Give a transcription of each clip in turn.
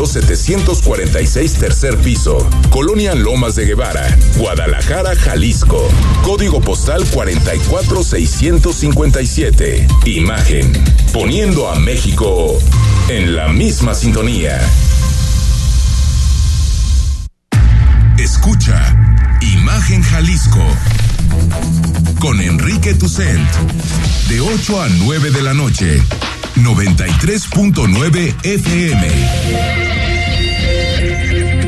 Río 746 tercer piso, Colonia Lomas de Guevara, Guadalajara, Jalisco. Código postal 44657. Imagen. Poniendo a México en la misma sintonía. Escucha Imagen Jalisco con Enrique Tucent de 8 a 9 de la noche 93.9 FM.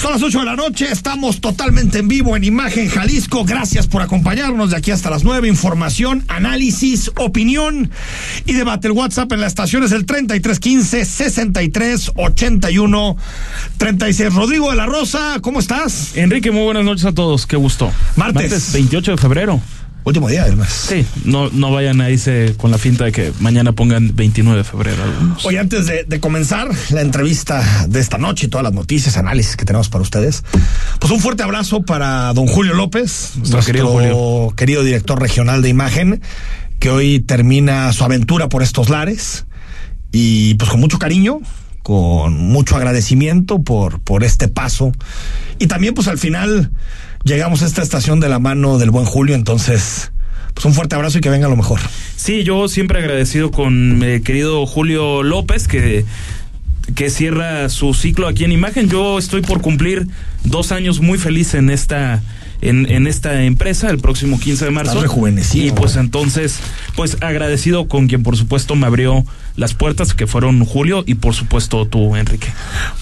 Son las 8 de la noche, estamos totalmente en vivo en Imagen Jalisco. Gracias por acompañarnos de aquí hasta las 9. Información, análisis, opinión y debate. El WhatsApp en la estación es el 3315 63 81 36. Rodrigo de la Rosa, ¿cómo estás? Enrique, muy buenas noches a todos, qué gusto. Martes. Martes 28 de febrero. Último día, además. Sí, no, no vayan a irse con la finta de que mañana pongan 29 de febrero algunos. Oye, antes de, de, comenzar la entrevista de esta noche y todas las noticias, análisis que tenemos para ustedes, pues un fuerte abrazo para don Julio López, nuestro, nuestro querido, Julio. querido director regional de imagen, que hoy termina su aventura por estos lares y pues con mucho cariño, con mucho agradecimiento por, por este paso y también pues al final llegamos a esta estación de la mano del buen Julio, entonces pues un fuerte abrazo y que venga lo mejor. Sí, yo siempre agradecido con mi querido Julio López que que cierra su ciclo aquí en Imagen. Yo estoy por cumplir dos años muy feliz en esta en, en esta empresa el próximo 15 de marzo. Y pues entonces, pues agradecido con quien por supuesto me abrió las puertas, que fueron Julio y por supuesto tú, Enrique.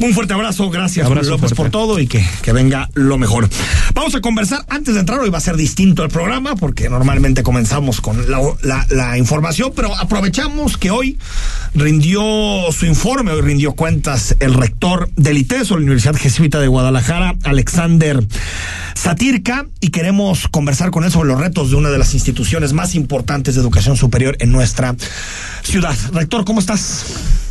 Un fuerte abrazo, gracias abrazo López por todo y que, que venga lo mejor. Vamos a conversar antes de entrar, hoy va a ser distinto el programa, porque normalmente comenzamos con la, la, la información, pero aprovechamos que hoy rindió su informe, hoy rindió cuentas el rector del ITESO, la Universidad Jesuita de Guadalajara, Alexander Satirka, y queremos conversar con él sobre los retos de una de las instituciones más importantes de educación superior en nuestra ciudad. Rector, ¿cómo estás?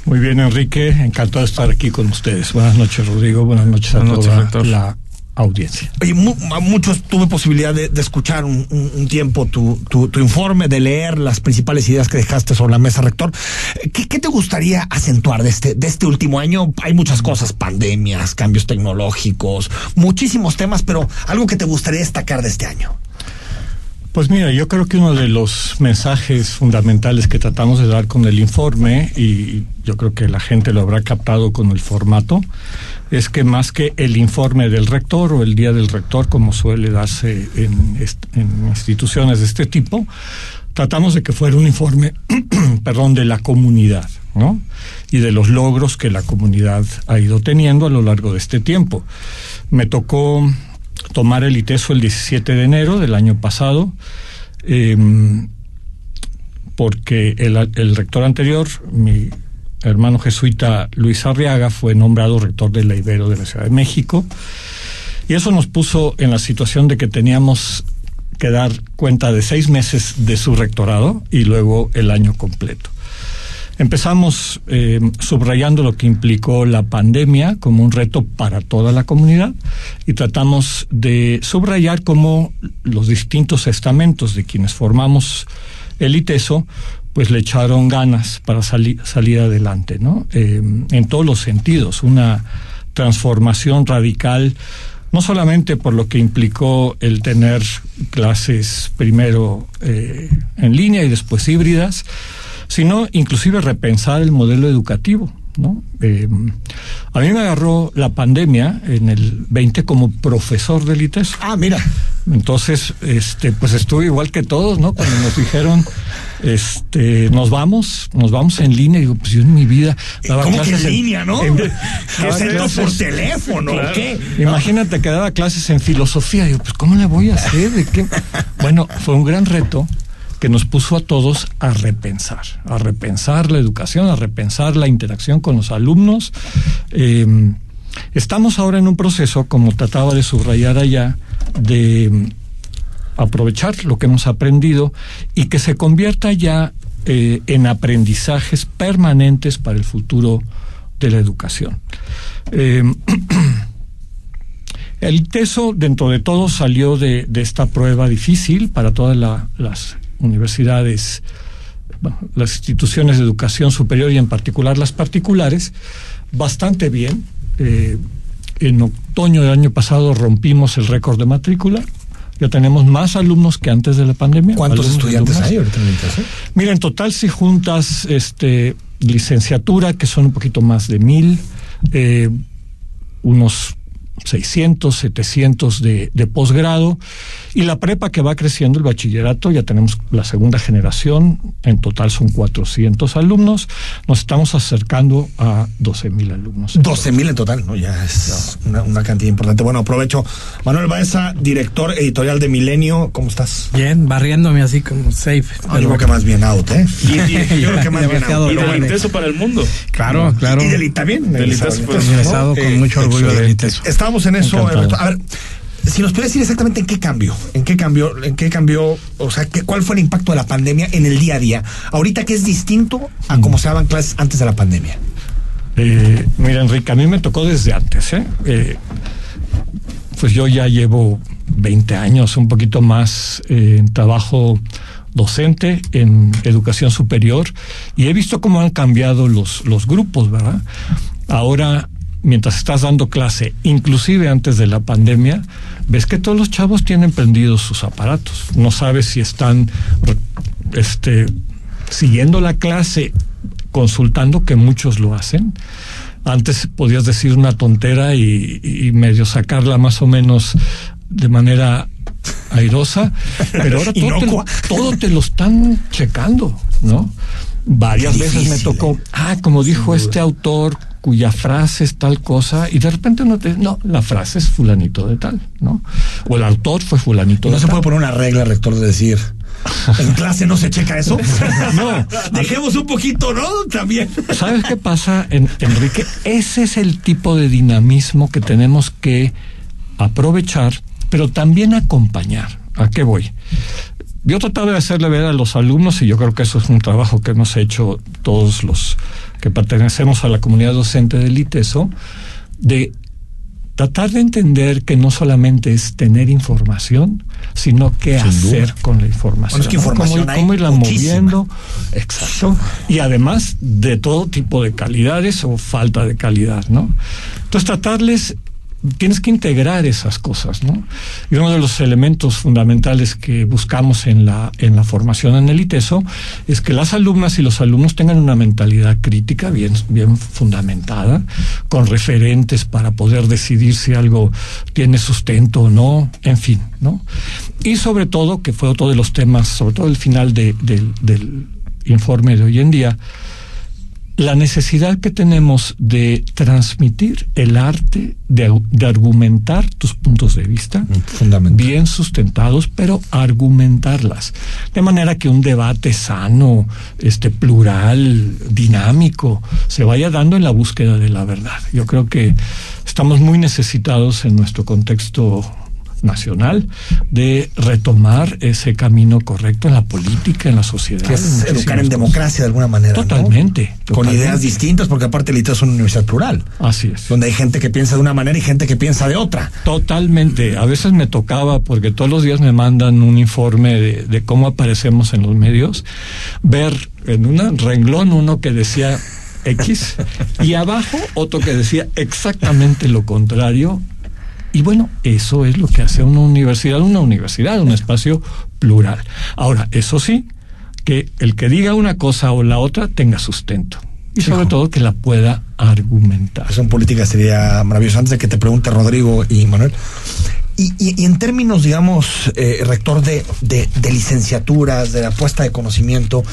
Muy bien, Enrique. Encantado de estar aquí con ustedes. Buenas noches, Rodrigo. Buenas noches a Buenas toda la audiencia. Oye, mu muchos tuve posibilidad de, de escuchar un, un, un tiempo tu, tu, tu, informe, de leer las principales ideas que dejaste sobre la mesa, rector. ¿Qué, qué te gustaría acentuar de este, de este último año? Hay muchas cosas, pandemias, cambios tecnológicos, muchísimos temas, pero algo que te gustaría destacar de este año. Pues mira, yo creo que uno de los mensajes fundamentales que tratamos de dar con el informe, y yo creo que la gente lo habrá captado con el formato, es que más que el informe del rector o el día del rector, como suele darse en, instituciones de este tipo, tratamos de que fuera un informe, perdón, de la comunidad, ¿no? Y de los logros que la comunidad ha ido teniendo a lo largo de este tiempo. Me tocó tomar el ITESO el 17 de enero del año pasado, eh, porque el, el, rector anterior, mi hermano jesuita Luis Arriaga, fue nombrado rector de la Ibero de la Ciudad de México, y eso nos puso en la situación de que teníamos que dar cuenta de seis meses de su rectorado y luego el año completo. Empezamos eh, subrayando lo que implicó la pandemia como un reto para toda la comunidad y tratamos de subrayar cómo los distintos estamentos de quienes formamos el ITESO pues le echaron ganas para sali salir adelante, ¿no? Eh, en todos los sentidos, una transformación radical no solamente por lo que implicó el tener clases primero eh, en línea y después híbridas, sino inclusive repensar el modelo educativo. ¿no? Eh, a mí me agarró la pandemia en el 20 como profesor del ITES. Ah, mira. Entonces, este, pues estuve igual que todos, ¿no? Cuando nos dijeron, este, nos vamos, nos vamos en línea, digo, pues yo en mi vida daba ¿Cómo clases que en línea, ¿no? En, ¿Qué es por teléfono? Claro. ¿qué? Imagínate que daba clases en filosofía, digo, pues ¿cómo le voy a hacer? ¿De qué? Bueno, fue un gran reto que nos puso a todos a repensar, a repensar la educación, a repensar la interacción con los alumnos. Eh, estamos ahora en un proceso, como trataba de subrayar allá, de aprovechar lo que hemos aprendido y que se convierta ya eh, en aprendizajes permanentes para el futuro de la educación. Eh, el TESO, dentro de todo, salió de, esta prueba difícil para todas las universidades, las instituciones de educación superior y en particular las particulares, bastante bien. Eh, en otoño del año pasado rompimos el récord de matrícula. Ya tenemos más alumnos que antes de la pandemia. ¿Cuántos estudiantes hay ahorita Mira, en total si juntas este licenciatura, que son un poquito más de mil, eh, unos 600, 700 de, de posgrado y la prepa que va creciendo, el bachillerato, ya tenemos la segunda generación, en total son 400 alumnos, nos estamos acercando a 12 mil alumnos. 12 mil en total, ¿no? Ya es una, cantidad importante. Bueno, aprovecho. Manuel Baeza, director editorial de Milenio, ¿cómo estás? Bien, barriéndome así como safe. Ah, yo creo que más bien out, ¿eh? Y, yo creo que más bien out. Y del INTESO para el mundo. Claro, claro. Y del también. Del INTESO. Con eh, mucho orgullo del INTESO. Estamos en eso. A ver, si nos puede decir exactamente en qué cambió, en qué cambió, en qué cambió, o sea, qué, cuál fue el impacto de la pandemia en el día a día, ahorita que es distinto a cómo se daban clases antes de la pandemia. Eh, mira, Enrique, a mí me tocó desde antes, ¿eh? ¿eh? pues yo ya llevo 20 años, un poquito más en trabajo docente en educación superior y he visto cómo han cambiado los, los grupos, ¿verdad? Ahora mientras estás dando clase, inclusive antes de la pandemia, ves que todos los chavos tienen prendidos sus aparatos. No sabes si están este, siguiendo la clase, consultando, que muchos lo hacen. Antes podías decir una tontera y, medio sacarla más o menos de manera airosa, pero ahora todo te, todo te, lo están checando, ¿no? Varias veces me tocó, ah, como dijo este autor, cuya frase es tal cosa y de repente no te no la frase es fulanito de tal no o el autor fue fulanito ¿No de se puede poner una regla rector de decir en clase no se checa eso no. Dejemos un poquito no también. Sabes qué pasa Enrique ese es el tipo de dinamismo que tenemos que aprovechar pero también acompañar. A qué voy yo trataba de hacerle ver a los alumnos, y yo creo que eso es un trabajo que hemos hecho todos los que pertenecemos a la comunidad docente del ITESO, de tratar de entender que no solamente es tener información, sino qué hacer con la información. es que información ¿Cómo, cómo irla moviendo. Exacto. Y además de todo tipo de calidades o falta de calidad, ¿no? Entonces tratarles tienes que integrar esas cosas, ¿no? Y uno de los elementos fundamentales que buscamos en la, en la formación en el ITESO es que las alumnas y los alumnos tengan una mentalidad crítica bien, bien fundamentada, con referentes para poder decidir si algo tiene sustento o no, en fin, ¿no? Y sobre todo, que fue otro de los temas, sobre todo el final de, del informe de hoy en día, la necesidad que tenemos de transmitir el arte de, argumentar tus puntos de vista mm, bien sustentados, pero argumentarlas de manera que un debate sano, este plural, dinámico, se vaya dando en la búsqueda de la verdad. Yo creo que estamos muy necesitados en nuestro contexto nacional de retomar ese camino correcto en la política, en la sociedad. Que es educar en democracia de alguna manera. Totalmente, Con ideas distintas, porque aparte el ITESO es una universidad plural. Así es. Donde hay gente que piensa de una manera y gente que piensa de otra. Totalmente. A veces me tocaba, porque todos los días me mandan un informe de, de cómo aparecemos en los medios, ver en un renglón uno que decía X y abajo otro que decía exactamente lo contrario y bueno, eso es lo que hace una universidad, una universidad, un espacio plural. Ahora, eso sí, que el que diga una cosa o la otra tenga sustento. Y sobre todo que la pueda argumentar. Eso en política sería maravilloso. Antes de que te pregunte Rodrigo y Manuel. Y, y, en términos, digamos, eh, rector de, de, de licenciaturas, de la puesta de conocimiento,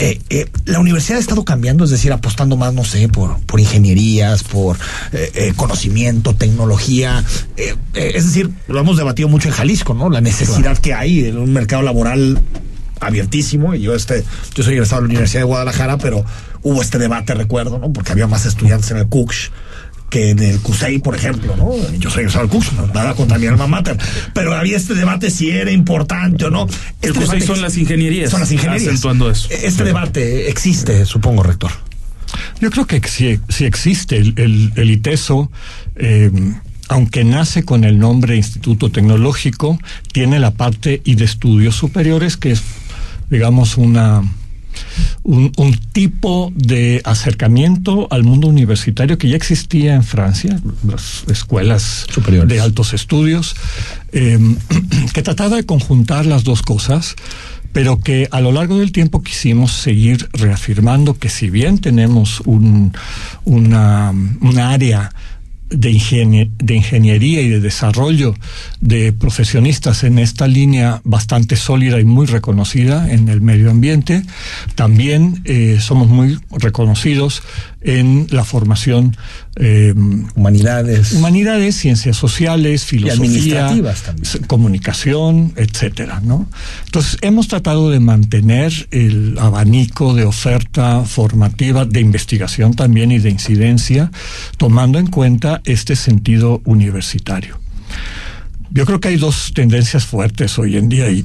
eh, eh, la universidad ha estado cambiando, es decir, apostando más, no sé, por, por ingenierías, por eh, conocimiento, tecnología. es decir, lo hemos debatido mucho en Jalisco, ¿no? La necesidad que hay en un mercado laboral abiertísimo. Y yo, este, yo soy egresado de la Universidad de Guadalajara, pero hubo este debate, recuerdo, ¿no? Porque había más estudiantes en el CUCH que en el CUSEI, por ejemplo, ¿no? Yo soy el CUS, nada contra mi alma mater, pero había este debate si era importante o no. Este el CUSEI son las ingenierías. Son las ingenierías. Acentuando eso. Este debate existe, supongo, rector. Yo creo que sí, existe el, el, ITESO. Eh, aunque nace con el nombre Instituto Tecnológico, tiene la parte y de estudios superiores, que es, digamos, una, un, tipo de acercamiento al mundo universitario que ya existía en Francia, las escuelas superiores. de altos estudios, em, que trataba de conjuntar las dos cosas pero que a lo largo del tiempo quisimos seguir reafirmando que si bien tenemos un, una, una área de, ingeniería y de desarrollo de profesionistas en esta línea bastante sólida y muy reconocida en el medio ambiente. También eh, somos muy reconocidos en la formación eh, humanidades, humanidades, ciencias sociales, filosofía, comunicación, etcétera, ¿no? Entonces hemos tratado de mantener el abanico de oferta formativa, de investigación también y de incidencia, tomando en cuenta este sentido universitario. Yo creo que hay dos tendencias fuertes hoy en día y,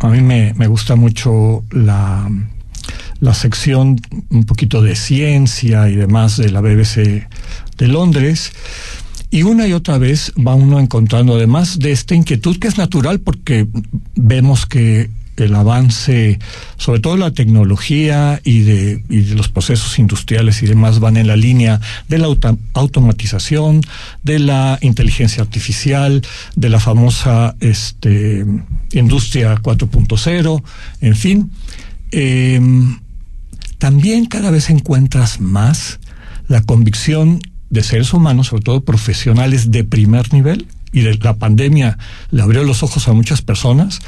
a mí me, me gusta mucho la la sección un poquito de ciencia y demás de la BBC de Londres. Y una y otra vez va uno encontrando, además de esta inquietud que es natural porque vemos que el avance, sobre todo la tecnología y de, y de los procesos industriales y demás, van en la línea de la automatización, de la inteligencia artificial, de la famosa este, industria 4.0, en fin. Eh, también cada vez encuentras más la convicción de seres humanos, sobre todo profesionales de primer nivel, y de la pandemia le abrió los ojos a muchas personas,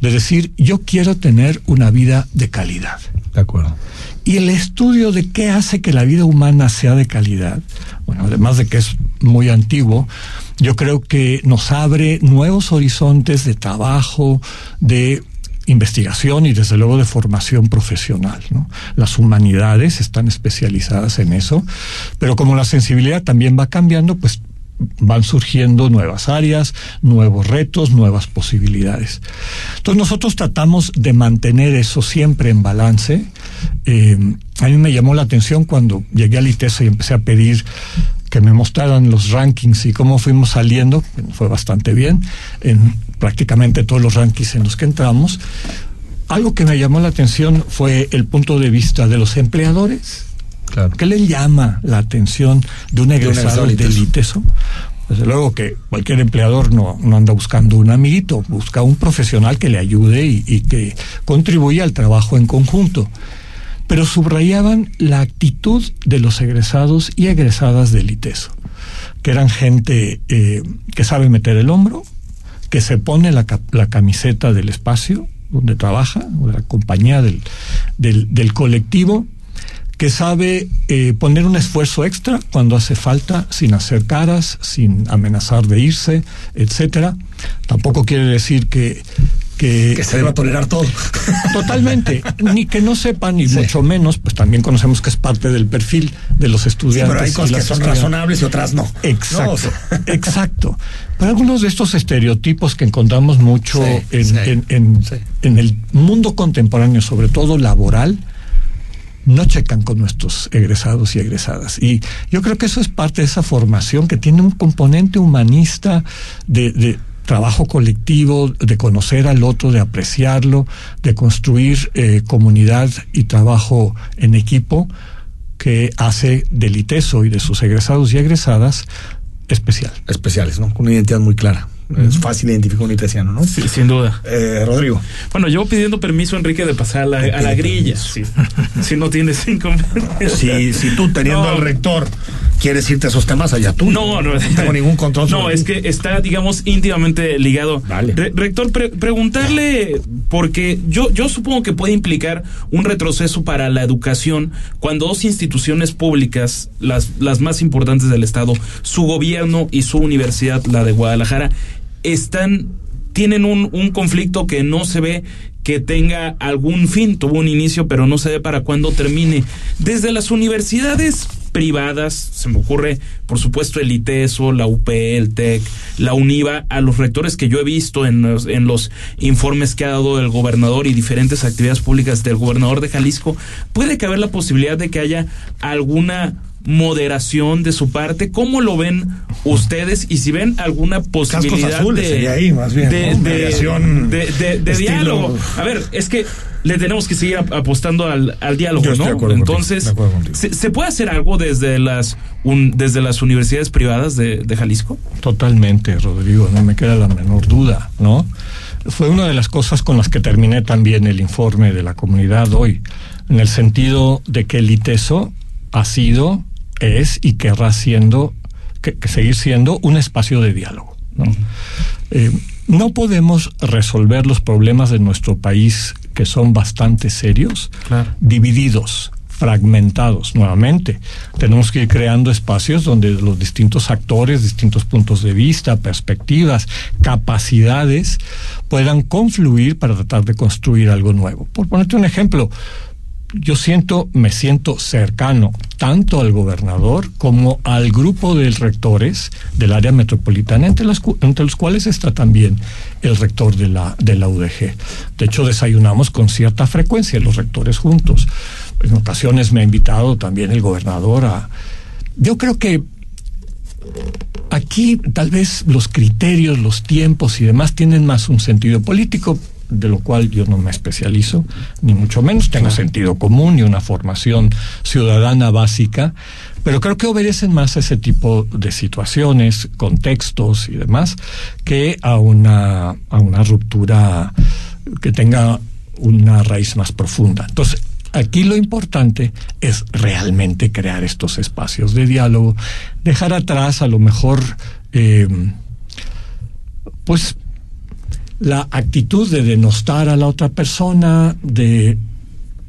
de decir, yo quiero tener una vida de calidad. De acuerdo. Y el estudio de qué hace que la vida humana sea de calidad, bueno, además de que es muy antiguo, yo creo que nos abre nuevos horizontes de trabajo, de investigación y desde luego de formación profesional. Las humanidades están especializadas en eso, pero como la sensibilidad también va cambiando, pues van surgiendo nuevas áreas, nuevos retos, nuevas posibilidades. Entonces nosotros tratamos de mantener eso siempre en balance. Eh, a mí me llamó la atención cuando llegué al ITESO y empecé a pedir que me mostraran los rankings y cómo fuimos saliendo, fue bastante bien, en prácticamente todos los rankings en los que entramos. Algo que me llamó la atención fue el punto de vista de los empleadores. Claro. ¿Qué le llama la atención de un egresado, de ITESO? Desde luego que cualquier empleador no, no, anda buscando un amiguito, busca un profesional que le ayude y, y que contribuya al trabajo en conjunto pero subrayaban la actitud de los egresados y egresadas del ITESO, que eran gente eh, que sabe meter el hombro, que se pone la, camiseta del espacio donde trabaja, o de la compañía del, del, colectivo, que sabe eh, poner un esfuerzo extra cuando hace falta, sin hacer caras, sin amenazar de irse, etcétera. Tampoco quiere decir que que, se deba tolerar todo. Totalmente. ni que no sepan, ni mucho menos, pues también conocemos que es parte del perfil de los estudiantes. pero hay cosas que son razonables y otras no. Exacto. exacto. Pero algunos de estos estereotipos que encontramos mucho en, en el mundo contemporáneo, sobre todo laboral, no checan con nuestros egresados y egresadas. Y yo creo que eso es parte de esa formación que tiene un componente humanista de, de trabajo colectivo, de conocer al otro, de apreciarlo, de construir eh, comunidad y trabajo en equipo que hace del ITESO y de sus egresados y egresadas especial. Especiales, ¿no? Con una identidad muy clara. Es fácil identificar un itesiano, ¿no? Sí, sin duda. Eh, Rodrigo. Bueno, yo pidiendo permiso, Enrique, de pasar a la, a la grilla. si no tienes cinco si, si tú, teniendo al rector, quieres irte a esos temas, allá tú. No, no, no tengo ningún control. No, es que está, digamos, íntimamente ligado. Vale. rector, preguntarle, porque yo, yo supongo que puede implicar un retroceso para la educación cuando dos instituciones públicas, las, las más importantes del Estado, su gobierno y su universidad, la de Guadalajara, están tienen un, un conflicto que no se ve que tenga algún fin, tuvo un inicio, pero no se ve para cuándo termine. Desde las universidades, privadas, se me ocurre, por supuesto, el ITESO, la UPE, el TEC, la UNIVA, a los rectores que yo he visto en los, en los informes que ha dado el gobernador y diferentes actividades públicas del gobernador de Jalisco, puede caber la posibilidad de que haya alguna moderación de su parte. ¿Cómo lo ven ustedes? Y si ven alguna posibilidad de, de, diálogo. A ver, es que le tenemos que seguir apostando al, diálogo, ¿no? Entonces, ¿se, puede hacer algo desde las desde las universidades privadas de, de Jalisco? Totalmente, Rodrigo, no me queda la menor duda, ¿no? Fue una de las cosas con las que terminé también el informe de la comunidad hoy, en el sentido de que el ITESO ha sido es y querrá siendo, que, seguir siendo un espacio de diálogo. ¿no? Eh, no podemos resolver los problemas de nuestro país, que son bastante serios, divididos, fragmentados nuevamente. Tenemos que ir creando espacios donde los distintos actores, distintos puntos de vista, perspectivas, capacidades puedan confluir para tratar de construir algo nuevo. Por ponerte un ejemplo, yo siento, me siento cercano tanto al gobernador como al grupo de rectores del área metropolitana, entre, los cuales está también el rector de la, de la UDG. De hecho, desayunamos con cierta frecuencia los rectores juntos. En ocasiones me ha invitado también el gobernador a... Yo creo que aquí tal vez los criterios, los tiempos y demás tienen más un sentido político, de lo cual yo no me especializo, ni mucho menos tengo sentido común y una formación ciudadana básica, pero creo que obedecen más a ese tipo de situaciones, contextos y demás, que a una, a una ruptura que tenga una raíz más profunda. Entonces, aquí lo importante es realmente crear estos espacios de diálogo, dejar atrás a lo mejor, eh, pues, la actitud de denostar a la otra persona, de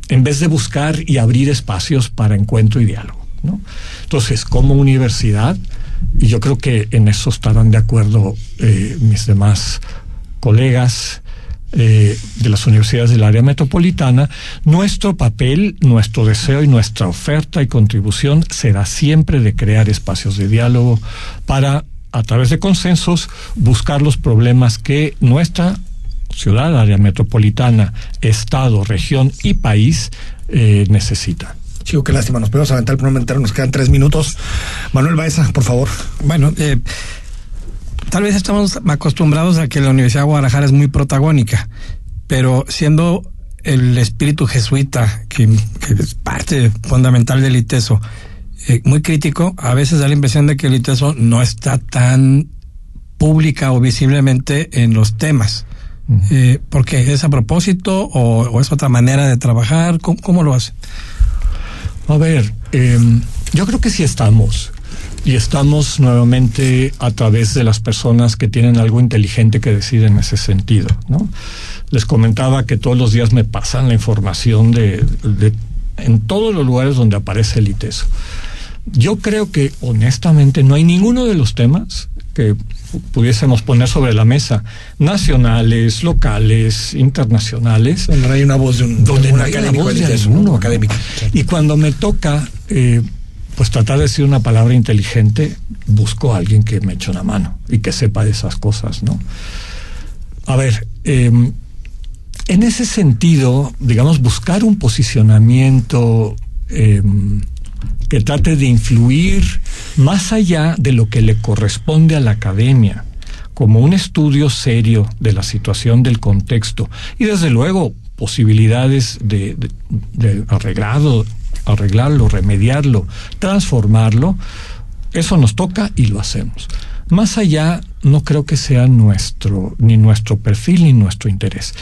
en vez de buscar y abrir espacios para encuentro y diálogo. ¿no? Entonces, como universidad, y yo creo que en eso estarán de acuerdo eh, mis demás colegas eh, de las universidades del área metropolitana, nuestro papel, nuestro deseo y nuestra oferta y contribución será siempre de crear espacios de diálogo para a través de consensos, buscar los problemas que nuestra ciudad, área metropolitana, estado, región y país eh, necesitan. Chico, qué lástima, nos podemos aventar el programa entero, nos quedan tres minutos. Manuel Baeza, por favor. Bueno, eh, tal vez estamos acostumbrados a que la Universidad de Guadalajara es muy protagónica, pero siendo el espíritu jesuita, que, que es parte fundamental del ITESO, eh, muy crítico, a veces da la impresión de que el ITESO no está tan pública o visiblemente en los temas. Eh, porque es a propósito o, es otra manera de trabajar? ¿Cómo, lo hace? A ver, em, yo creo que sí estamos. Y estamos nuevamente a través de las personas que tienen algo inteligente que decir en ese sentido, ¿no? Les comentaba que todos los días me pasan la información de, de en todos los lugares donde aparece el ITESO. Yo creo que honestamente no hay ninguno de los temas que pudiésemos poner sobre la mesa, nacionales, locales, internacionales. Donde no hay una voz de un, donde no hay una voz de académico. Y cuando me toca, eh, pues tratar de decir una palabra inteligente, busco a alguien que me eche una mano y que sepa de esas cosas, ¿no? A ver, em, en ese sentido, digamos, buscar un posicionamiento eh, que trate de influir más allá de lo que le corresponde a la academia, como un estudio serio de la situación del contexto y desde luego posibilidades de, arreglarlo, arreglarlo, remediarlo, transformarlo, eso nos toca y lo hacemos. Más allá no creo que sea nuestro, ni nuestro perfil, ni nuestro interés.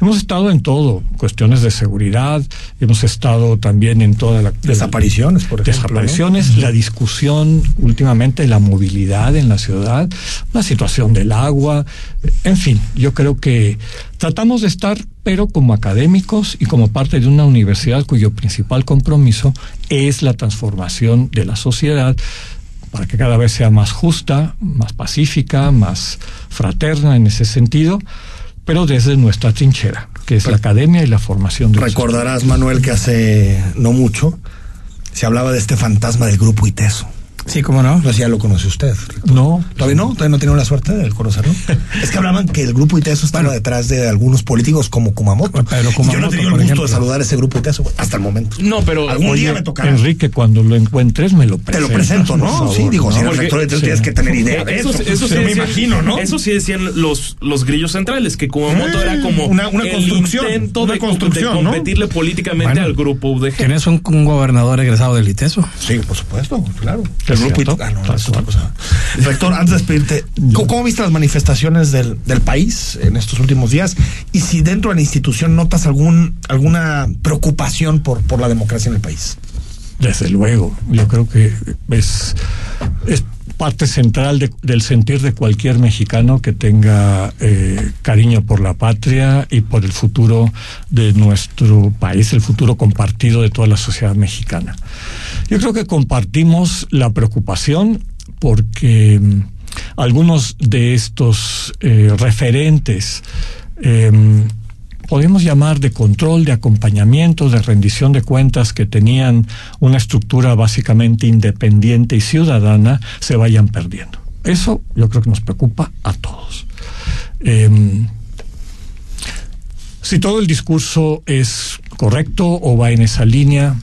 Hemos estado en todo, cuestiones de seguridad, hemos estado también en toda la... Desapariciones, por ejemplo. Desapariciones, la discusión últimamente de la movilidad en la ciudad, la situación del agua, en fin, yo creo que tratamos de estar, pero como académicos y como parte de una universidad cuyo principal compromiso es la transformación de la sociedad para que cada vez sea más justa, más pacífica, más fraterna en ese sentido, pero desde nuestra trinchera, que es la academia y la formación. De Recordarás, Manuel, que hace no mucho se hablaba de este fantasma del grupo ITESO. Sí, cómo no. No sé ya lo conoce usted. No. ¿Todavía no? ¿Todavía no tiene la suerte de conocerlo? es que hablaban que el grupo ITESO estaba detrás de algunos políticos como Kumamoto. Pero Y yo no he Kumamoto, tenido el gusto ejemplo. de saludar a ese grupo ITESO hasta el momento. No, pero Algún Oye, día me tocará. Enrique, cuando lo encuentres me lo Te presentas. lo presento, ¿no? favor, sí, digo, ¿no? si eres Porque- rector, entonces sí. tienes que tener idea de Eso, eso. eso sí me decían- imagino, ¿no? Eso sí decían los, los grillos centrales, que Kumamoto Eh, era como una- una el construcción, intento una de, construcción, de ¿no? competirle políticamente Bueno, al grupo UDG. ¿Tienes un, un gobernador egresado del ITESO? Sí, por supuesto, claro. El grupo Ah, no, tal es otra cual. cosa. Rector, antes de despedirte, ¿cómo, cómo viste las manifestaciones del, del país en estos últimos días? Y si dentro de la institución notas algún alguna preocupación por, por la democracia en el país. Desde luego, yo creo que es, es parte central de- del sentir de cualquier mexicano que tenga eh, cariño por la patria y por el futuro de nuestro país, el futuro compartido de toda la sociedad mexicana. Yo creo que compartimos la preocupación porque mm, algunos de estos eh, referentes em, podemos llamar de control, de acompañamiento, de rendición de cuentas que tenían una estructura básicamente independiente y ciudadana, se vayan perdiendo. Eso yo creo que nos preocupa a todos. Em, si todo el discurso es correcto o va en esa línea,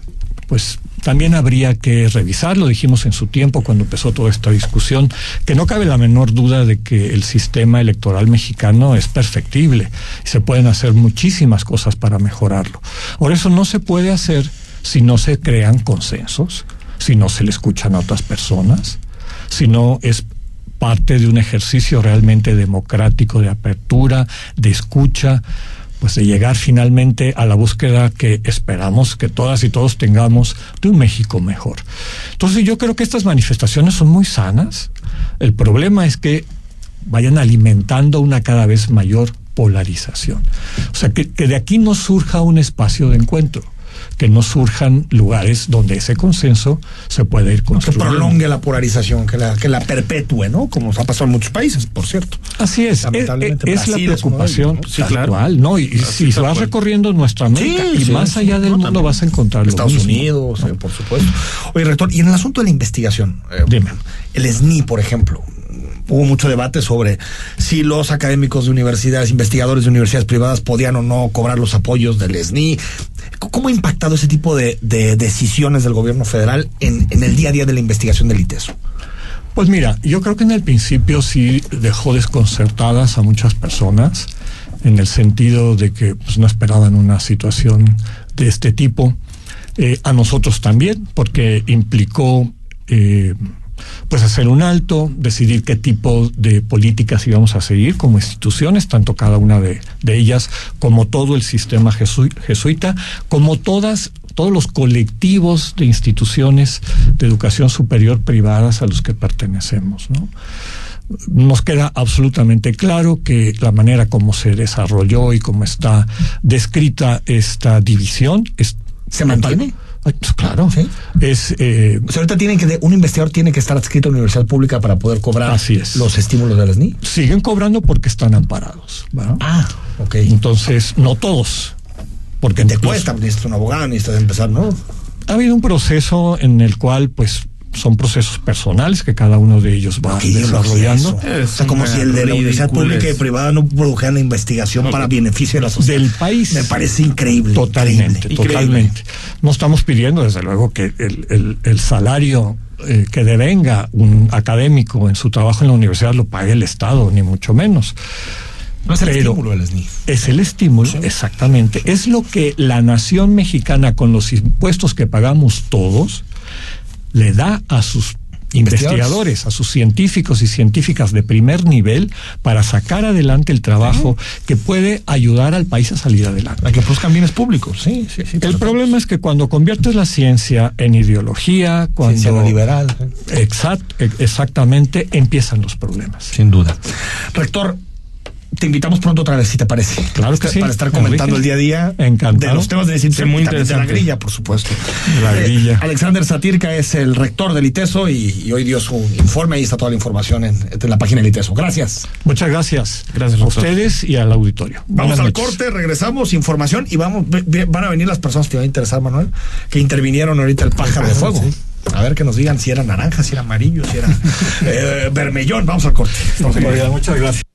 pues también habría que revisarlo. Dijimos en su tiempo, cuando empezó toda esta discusión, que no cabe la menor duda de que el sistema electoral mexicano es perfectible y se pueden hacer muchísimas cosas para mejorarlo. Por eso no se puede hacer si no se crean consensos, si no se le escuchan a otras personas, si no es parte de un ejercicio realmente democrático de apertura, de escucha, pues de llegar finalmente a la búsqueda que esperamos que todas y todos tengamos de un México mejor. Entonces yo creo que estas manifestaciones son muy sanas. El problema es que vayan alimentando una cada vez mayor polarización. O sea, que, que de aquí no surja un espacio de encuentro, que no surjan lugares donde ese consenso se pueda ir Que construyendo. prolongue la polarización, que la, que la perpetúe, ¿no? Como ha pasado en muchos países, por cierto. Así es, es, Lamentablemente, es la Brasil es ellos, preocupación ¿no? Cual, ¿no? Y, si vas recorriendo nuestra América Sí, y sí, más allá del no, mundo también. vas a encontrar Estados mismo. Unidos, eh, por supuesto. Oye, rector, y en el asunto de la investigación, eh, Dime. el SNI, por ejemplo, hubo mucho debate sobre si los académicos de universidades, investigadores de universidades privadas podían o no cobrar los apoyos del SNI. ¿Cómo ha impactado ese tipo de, de decisiones del gobierno federal en, en el día a día de la investigación del ITESO? Pues mira, yo creo que en el principio sí dejó desconcertadas a muchas personas, en el sentido de que pues, no esperaban una situación de este tipo. Eh, a nosotros también, porque implicó eh, pues hacer un alto, decidir qué tipo de políticas íbamos a seguir como instituciones, tanto cada una de, de ellas como todo el sistema jesu- jesuita, como todas todos los colectivos de instituciones de educación superior privadas a los que pertenecemos, ¿no? Nos queda absolutamente claro que la manera como se desarrolló y como está descrita esta división es ¿Se mantiene? Pues claro, Sí. es eh, O sea, ahorita tienen que, un investigador tiene que estar adscrito a una universidad pública para poder cobrar Así es. los estímulos del SNI. siguen cobrando porque están amparados. ¿verdad? Ah, ok. Entonces, no todos. Porque te incluso cuesta, necesitas un abogado, necesitas empezar, ¿no? ha habido un proceso en el cual, pues, son procesos personales que cada uno de ellos va no desarrollando. Es o sea, como si el de la universidad pública y privada no produjeran la investigación para beneficio de la sociedad. Del país. Me parece increíble. Totalmente, increíble. totalmente. No estamos pidiendo, desde luego, que el, el- el salario eh, que devenga un académico en su trabajo en la universidad lo pague el Estado, ni mucho menos. No es el Pero- estímulo del SNI. Es el estímulo, exactamente. Es lo que la nación mexicana, con los impuestos que pagamos todos, le da a sus investigadores, a sus científicos y científicas de primer nivel para sacar adelante el trabajo que puede ayudar al país a salir adelante. A que produzcan bienes públicos, sí, sí, sí. El problema es que cuando conviertes la ciencia en ideología, cuando Ciencia neoliberal. Exact- e- exactamente empiezan los problemas. Sin duda. Rector, te invitamos pronto otra vez, si te parece. Claro que sí. Para estar comentando el día a día Encantado. de los temas de desintegración muy también de la interesante. grilla, por supuesto. La Eh, grilla. Alexander Satirka es el rector del ITESO y, y hoy dio su informe. Ahí está toda la información en, en la página del ITESO. Gracias. Muchas gracias. Gracias, a ustedes y al auditorio. Vamos Buenas al noches. corte, regresamos, información y vamos, van a venir las personas que te va a interesar, Manuel, que intervinieron ahorita el pájaro de fuego. A ver que nos digan si era naranja, si era amarillo, si era eh, vermellón. Vamos al corte. Estamos. Muchas gracias.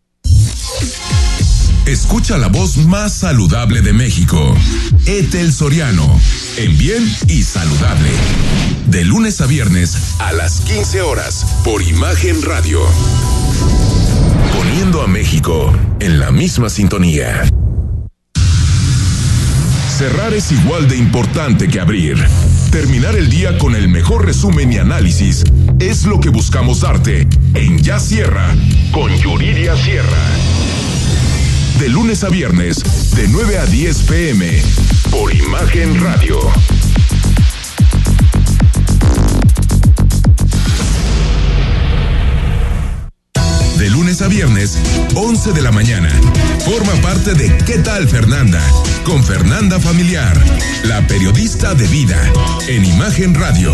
Escucha la voz más saludable de México. Etel Soriano. En bien y saludable. De lunes a viernes a las 15 horas por Imagen Radio. Poniendo a México en la misma sintonía. Cerrar es igual de importante que abrir. Terminar el día con el mejor resumen y análisis es lo que buscamos darte en Ya Sierra con Yuridia Sierra. De lunes a viernes, de 9 a 10 pm, por Imagen Radio. De lunes a viernes, 11 de la mañana. Forma parte de ¿Qué tal Fernanda? Con Fernanda Familiar, la periodista de vida, en Imagen Radio.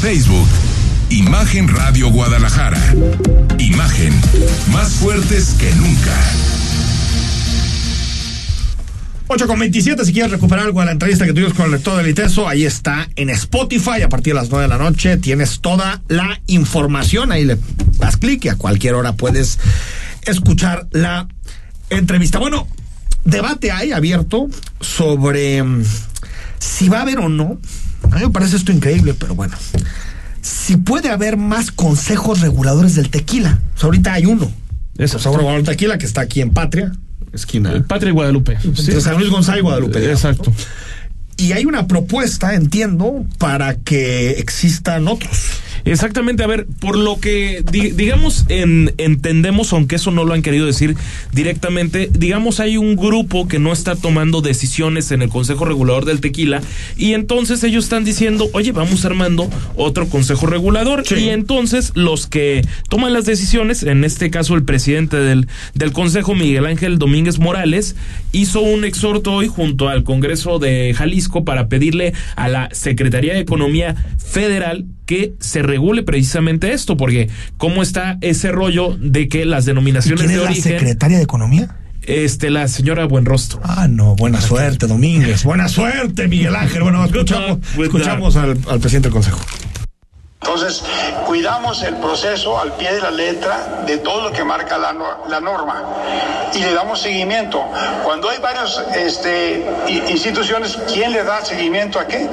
Facebook, Imagen Radio Guadalajara. Imagen, más fuertes que nunca. 8 con 27, si quieres recuperar algo de la entrevista que tuvimos con el rector del ITESO, ahí está en Spotify a partir de las 9 de la noche. Tienes toda la información, ahí le das clic y a cualquier hora puedes escuchar la entrevista. Bueno, debate hay abierto sobre mm, si va a haber o no. A mí me parece esto increíble, pero bueno. Si puede haber más consejos reguladores del tequila. O sea, ahorita hay uno. Eso. Consejo regulador del tequila que está aquí en Patria, esquina. Patria y Guadalupe. Entre San Luis Gonzaga y Guadalupe. digamos, Exacto. ¿no? Y hay una propuesta, entiendo, para que existan otros. Exactamente, a ver, por lo que di- digamos en, entendemos, aunque eso no lo han querido decir directamente, digamos hay un grupo que no está tomando decisiones en el Consejo Regulador del Tequila y entonces ellos están diciendo, oye, vamos armando otro Consejo Regulador Sí. y entonces los que toman las decisiones, en este caso el presidente del, del Consejo, Miguel Ángel Domínguez Morales, hizo un exhorto hoy junto al Congreso de Jalisco para pedirle a la Secretaría de Economía Federal que se regule precisamente esto, porque cómo está ese rollo de que las denominaciones ¿Quién es de la origen, secretaria de Economía? este, la señora Buenrostro. Ah, no, buena suerte, Domínguez. Buena suerte, Miguel Ángel. Bueno, escuchamos, escuchamos al, al presidente del Consejo. Entonces, cuidamos el proceso al pie de la letra de todo lo que marca la, la norma y le damos seguimiento. Cuando hay varias este, instituciones, ¿quién le da seguimiento a qué?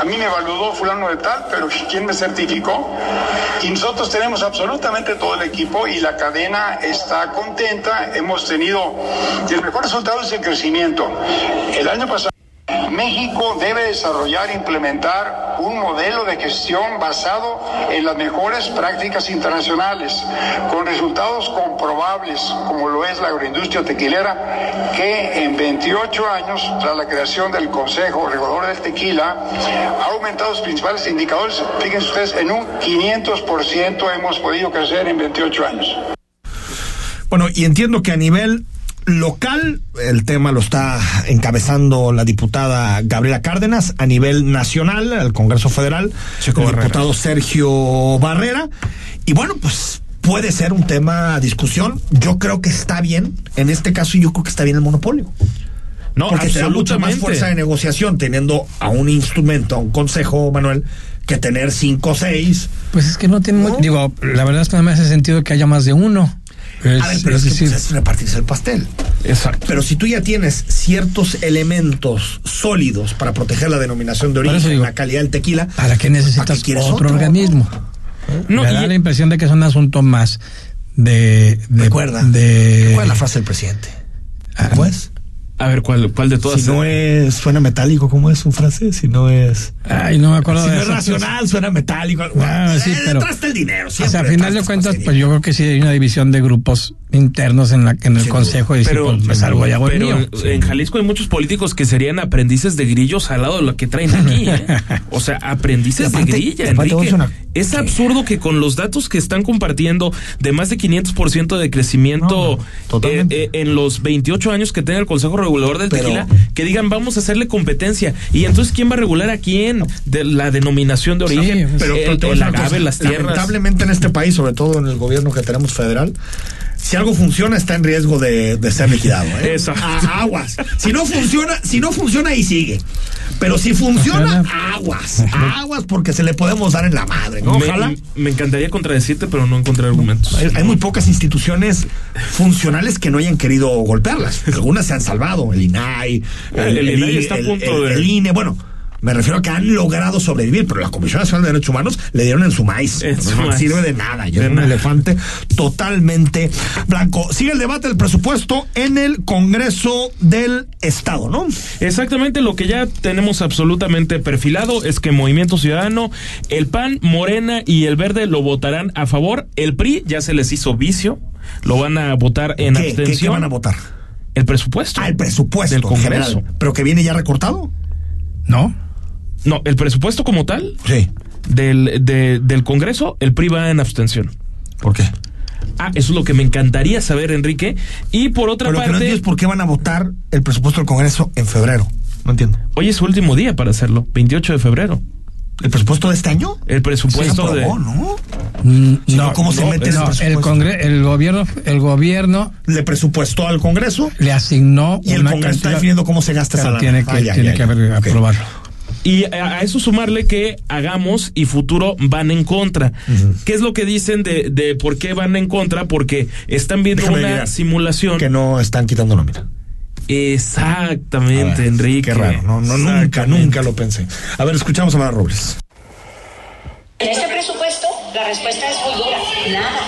A mí me valudó fulano de tal, pero ¿quién me certificó? Y nosotros tenemos absolutamente todo el equipo y la cadena está contenta. Hemos tenido, el mejor resultado es el crecimiento. El año pasado México debe desarrollar e implementar un modelo de gestión basado en las mejores prácticas internacionales, con resultados comprobables, como lo es la agroindustria tequilera, que en 28 años, tras la creación del Consejo Regulador del Tequila, ha aumentado sus principales indicadores. Fíjense ustedes, en un 500% hemos podido crecer en 28 años. Bueno, y entiendo que a nivel local, el tema lo está encabezando la diputada Gabriela Cárdenas, a nivel nacional, el Congreso Federal, el diputado Sergio Barrera, y bueno, pues puede ser un tema a discusión. Yo creo que está bien, en este caso yo creo que está bien el monopolio. No, Porque te da mucha más fuerza de negociación teniendo a un instrumento, a un consejo, Manuel, que tener cinco o seis. Pues es que no tiene, digo, la verdad es que no me hace sentido que haya más de uno. Es, a ver, pero es, que, pues, es repartirse el pastel. Exacto. Pero si tú ya tienes ciertos elementos sólidos para proteger la denominación de origen, la calidad del tequila, ¿para qué necesitas otro, organismo? No, Me da la impresión de que es un asunto más de. de recuerda, de, recuerda la frase del presidente. ¿Cómo es? A ver, ¿cuál, cuál de todas? Si no es, suena metálico, ¿cómo es su frase? Si no es... Ay, no me acuerdo si no es racional, suena metálico. Ah, sí, pero... Detrás el dinero, siempre. O sea, a final de cuentas, pues yo creo que sí hay una división de grupos internos en, la, en el consejo y pero, pues, me salgo y hago pero mío. en Jalisco hay muchos políticos que serían aprendices de grillos al lado de lo que traen aquí. ¿eh? O sea, aprendices de grilla, Enrique. Es absurdo que con los datos que están compartiendo de más de 500% de crecimiento eh, eh, en los 28 años que tiene el Consejo Regulador del Tequila, que digan vamos a hacerle competencia. Y entonces, ¿quién va a regular a quién? De la denominación de origen, pero, el, agave, las tierras. Lamentablemente en este país, sobre todo en el gobierno que tenemos federal, si algo funciona está en riesgo de, ser liquidado. ¿eh? aguas. Si no funciona, si no funciona y sigue. Pero si funciona, aguas, aguas, porque se le podemos dar en la madre. Ojalá. Me, encantaría contradecirte, pero no encontré argumentos. Hay, muy pocas instituciones funcionales que no hayan querido golpearlas. Algunas se han salvado. El INAI, el, el, INAI está a punto de... el INE. Bueno, me refiero a que han logrado sobrevivir, pero la Comisión Nacional de Derechos Humanos le dieron en su maíz. no sirve de nada. Yo un elefante totalmente blanco. Sigue el debate del presupuesto en el Congreso del Estado, ¿no? Exactamente, lo que ya tenemos absolutamente perfilado es que Movimiento Ciudadano, el PAN, Morena y el Verde lo votarán a favor. El PRI ya se les hizo vicio, lo van a votar en abstención. ¿qué, van a votar? El presupuesto. Ah, el presupuesto del Congreso. ¿Pero que viene ya recortado? ¿No? No, el presupuesto como tal. Sí. Del, del Congreso, el PRI va en abstención. ¿Por qué? Ah, eso es lo que me encantaría saber, Enrique. Y por otra parte. Lo que no es por qué van a votar el presupuesto del Congreso en febrero. No entiendo. Hoy es su último día para hacerlo, 28 de febrero. ¿El presupuesto de este año? El presupuesto de. ¿no? Mm, no, ¿Cómo se mete no, el, el gobierno, el gobierno le presupuestó al Congreso, le asignó y el Congreso está definiendo cómo se gasta esa Tiene que, ah, tiene que aprobarlo. Y a, eso sumarle que hagamos y futuro van en contra. ¿Qué es lo que dicen de, de por qué van en contra? Porque están viendo una simulación. Que no están quitando nómina. Exactamente, Enrique. Qué raro, no, no nunca, nunca lo pensé. A ver, escuchamos a Mara Robles. En este presupuesto la respuesta es muy dura, nada.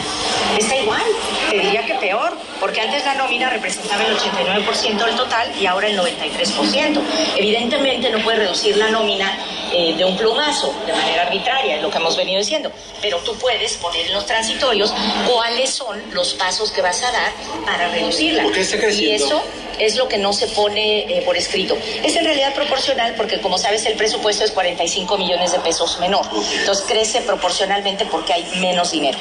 Está igual, te diría que peor, porque antes la nómina representaba el 89% del total y ahora el 93%. Evidentemente no puede reducir la nómina eh, de un plumazo, de manera arbitraria, es lo que hemos venido diciendo, pero tú puedes poner en los transitorios cuáles son los pasos que vas a dar para reducirla. y eso es lo que no se pone eh, por escrito. Es en realidad proporcional porque, como sabes, el presupuesto es 45 millones de pesos menor. Entonces crece proporcionalmente porque hay menos dinero.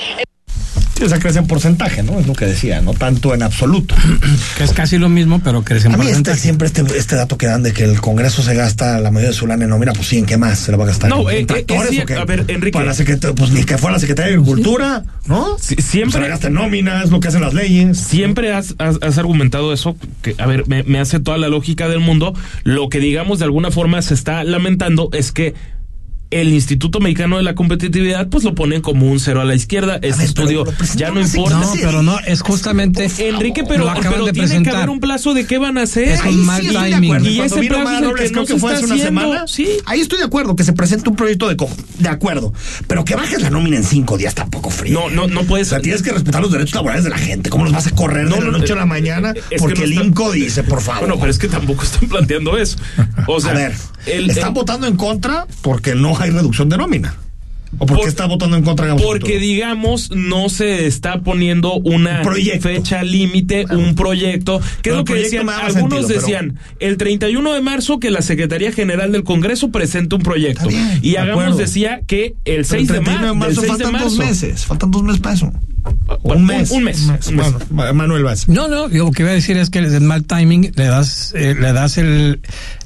O sea, crece en porcentaje, ¿no? Es lo que decía, no tanto en absoluto. Que es casi lo mismo, pero crece en a mí este, siempre este, este dato que dan de que el Congreso se gasta la mayoría de su lana en nómina, pues sí, ¿en qué más se lo va a gastar? No, ¿En eh, eh, a ver, Enrique. Para la pues ni que fuera la Secretaría de Agricultura, ¿no? siempre. se gasta en nómina, es lo que hacen las leyes. Siempre has, has, argumentado eso, que, a ver, me, me hace toda la lógica del mundo. Lo que digamos de alguna forma se está lamentando es que el Instituto Mexicano de la Competitividad pues lo ponen como un cero a la izquierda. Este estudio ya no importa. No, pero no, es justamente. Enrique, pero, pero de tiene que haber un plazo de qué van a hacer. Es un mal sí timing. Y ese plazo es el que creo no que se fue hace una haciendo. semana. Sí. Ahí estoy de acuerdo, que se presente un proyecto de, de acuerdo. Pero que bajes la nómina en cinco días tampoco frío. No, no, no puedes. O sea, tienes que respetar los derechos laborales de la gente. ¿Cómo los vas a correr No, de la no, noche a la eh, mañana? que Porque no el INCO dice, por favor. Bueno, pero es que tampoco están planteando eso. O sea, a ver, el- están el- votando en contra porque no hay reducción de nómina. ¿O por, Por- qué está votando en contra? digamos, Porque digamos no se está poniendo una Un proyecto. fecha límite, un proyecto, que es lo que el decían, algunos sentido, pero- decían, el 31 de marzo que la Secretaría General del Congreso presente un proyecto. Bien, y de Hagamos acuerdo. decía que el Pero 6 de, 31 mar- del 6 de faltan dos marzo. meses. Faltan dos meses para eso. Bueno, un mes. un mes, un mes. Bueno, Manuel Vaz. No, no, yo lo que iba a decir es que el mal timing le das eh, le das el,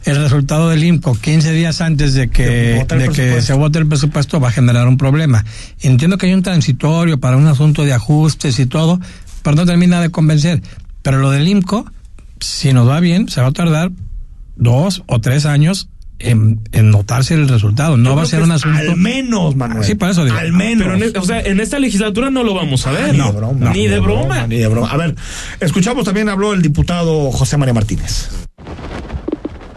el resultado del IMCO 15 días antes de que, de que presupuesto. se vote el presupuesto va a generar un problema. Entiendo que hay un transitorio para un asunto de ajustes y todo, pero no termina de convencer. Pero lo del IMCO, si nos va bien, se va a tardar dos o tres años en, en notarse el resultado. No Yo va a ser un asunto. Al menos, Manuel. Sí, por eso digo. Al menos. Pero en, e- o sea, en esta legislatura no lo vamos a ver. Ni de broma. Ni de broma. Ni de broma. A ver, escuchamos también habló el diputado José María Martínez.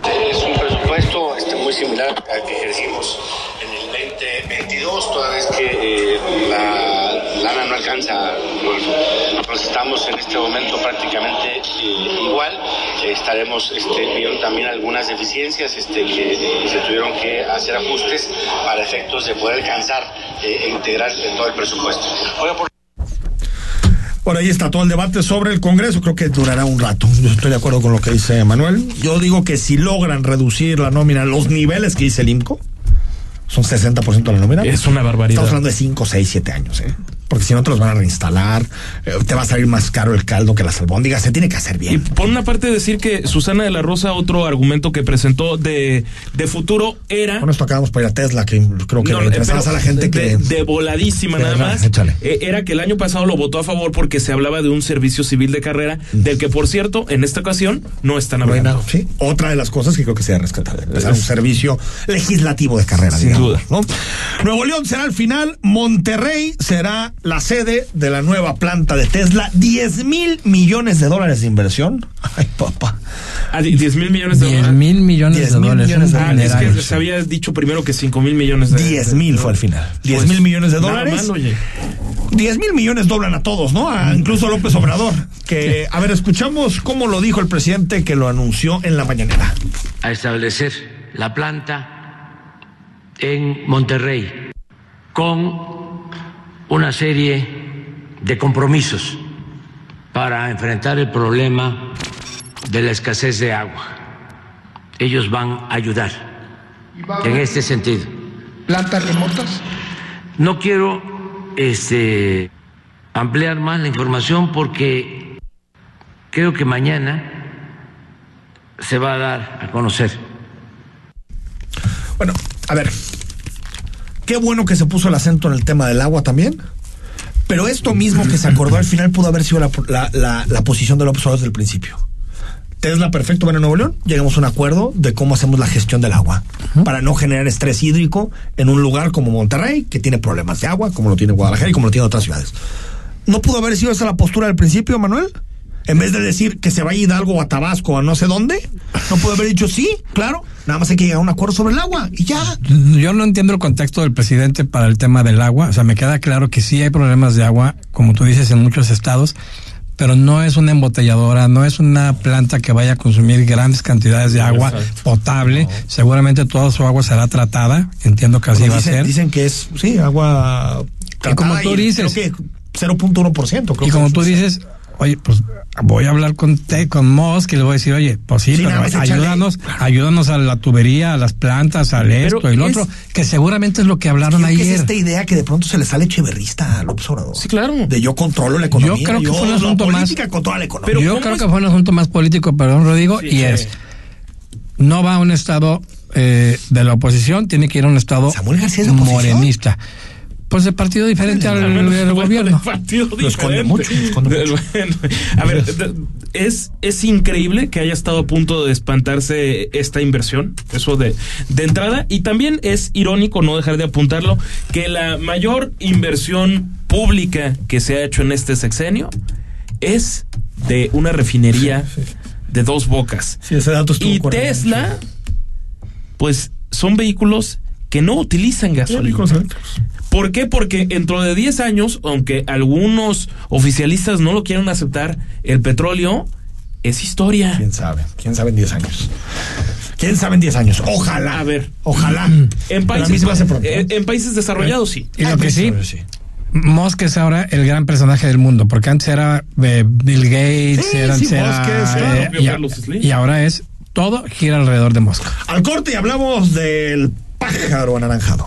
Es un presupuesto este, muy similar al que ejercimos en el 2022, toda vez que eh, la lana no alcanza, nos, estamos en este momento prácticamente eh, igual. Estaremos este, viendo también algunas deficiencias este, que se tuvieron que hacer ajustes para efectos de poder alcanzar eh, e integrar en todo el presupuesto. Oiga, por Bueno, ahí está todo el debate sobre el Congreso. Creo que durará un rato. Yo estoy de acuerdo con lo que dice Manuel. Yo digo que si logran reducir la nómina los niveles que dice el IMCO, son 60% de la nómina. Es una barbaridad. Estamos hablando de 5, 6, 7 años, ¿eh? Porque si no te los van a reinstalar, eh, te va a salir más caro el caldo que las albóndigas. Se tiene que hacer Y bien. por una parte decir que Susana de la Rosa, otro argumento que presentó de, de futuro era... Con esto acabamos para ir a Tesla, que creo que No, le interesa más pero a la gente que. de, de voladísima nada más échale. eh, era que el año pasado lo votó a favor porque se hablaba de un servicio civil de carrera del que por cierto en esta ocasión no están hablando nada. Sí, otra de las cosas que creo que se debe rescatar. Empezar un servicio legislativo de carrera, Sin digamos, duda. ¿no? Nuevo León será el final. Monterrey será la sede de la nueva planta de Tesla. 10 mil millones de dólares de inversión. Ay, papá. Ah, di- 10 mil millones de 10 dólares mil millones 10 de mil dólares. millones de Ah, dólares. es que se había dicho primero que 5 mil millones de 10 mil fue al final. 10 Pues, mil millones de nada dólares. mal, oye. 10 mil millones doblan a todos, ¿no? A incluso a López Obrador. Que, a ver, escuchamos cómo lo dijo el presidente que lo anunció en la mañanera. a establecer la planta en Monterrey con una serie de compromisos para enfrentar el problema de la escasez de agua. Ellos van a ayudar en este sentido. plantas remotas? No quiero este, ampliar más la información porque creo que mañana se va a dar a conocer. Bueno, a ver. Qué bueno que se puso el acento en el tema del agua también. Pero esto mismo que se acordó al final pudo haber sido la, la- la- la posición de López Obrador desde el principio. Tesla perfecto, bueno, en Nuevo León, llegamos a un acuerdo de cómo hacemos la gestión del agua para no generar estrés hídrico en un lugar como Monterrey, que tiene problemas de agua, como lo tiene Guadalajara y como lo tiene otras ciudades. ¿No pudo haber sido esa la postura del principio, Manuel? En vez de decir que se vaya a Hidalgo o a Tabasco o a no sé dónde, no pudo haber dicho sí, claro, nada más hay que llegar a un acuerdo sobre el agua y ya. Yo no entiendo el contexto del presidente para el tema del agua. O sea, me queda claro que sí hay problemas de agua, como tú dices, en muchos estados, pero no es una embotelladora, no es una planta que vaya a consumir grandes cantidades de agua Exacto. potable. Seguramente toda su agua será tratada. Entiendo que así va a ser. dicen que es, sí, agua. Y como tratada tú dices- Creo que 0.1%. creo Y como tú dices, oye, pues voy a hablar con te, con Moss, que le voy a decir, oye, pues sí, Sí, pero más échale. ayúdanos, ayúdanos a la tubería, a las plantas, al esto y lo es- otro, que seguramente es lo que hablaron Creo que ayer. es esta idea que de pronto se le sale cheverrista a López Obrador. Sí, claro. De yo controlo la economía. Yo creo que fue un la asunto más- política controla la economía. Pero Yo ¿cómo creo es- que fue un asunto más político, perdón, Rodrigo, Sí, y es, no va a un estado eh, de la oposición, tiene que ir a un estado Samuel García es morenista. Pues el partido diferente al, al gobierno. Partido Lo esconde mucho, lo esconde mucho. Bueno, a ver, es, es increíble que haya estado a punto de espantarse esta inversión, eso de, de entrada, y también es irónico, no dejar de apuntarlo, que la mayor inversión pública que se ha hecho en este sexenio es de una refinería de dos bocas. Sí, ese dato Y. Tesla, pues son vehículos que no utilizan gasolina. ¿Por qué? Porque dentro de 10 años, aunque algunos oficialistas no lo quieran aceptar, el petróleo es historia. ¿Quién sabe? ¿Quién sabe en 10 años? ¿Quién sabe en 10 años? Ojalá. A ver, Ojalá. en Pero a países, pronto. eh, en países desarrollados sí. Y lo que sí, sí. Musk es ahora el gran personaje del mundo, porque antes era eh, Bill Gates, Sí, era, sí, era, es, claro, eh, propio y, a- Carlos Slim. y ahora es todo gira alrededor de Musk. Al corte y hablamos del pájaro anaranjado.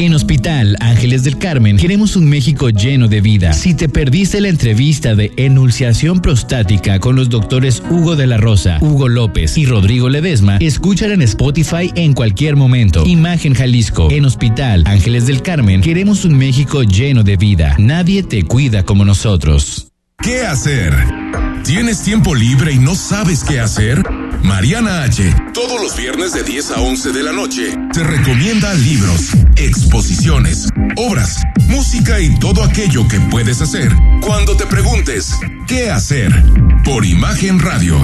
En Hospital Ángeles del Carmen queremos un México lleno de vida. Si te perdiste la entrevista de enunciación prostática con los doctores Hugo de la Rosa, Hugo López y Rodrigo Ledesma, escúchala en Spotify en cualquier momento. Imagen Jalisco. En Hospital Ángeles del Carmen queremos un México lleno de vida. Nadie te cuida como nosotros. ¿Qué hacer? ¿Tienes tiempo libre y no sabes qué hacer? Mariana H. Todos los viernes de 10 a 11 de la noche te recomienda libros, exposiciones, obras, música y todo aquello que puedes hacer cuando te preguntes ¿qué hacer? Por Imagen Radio.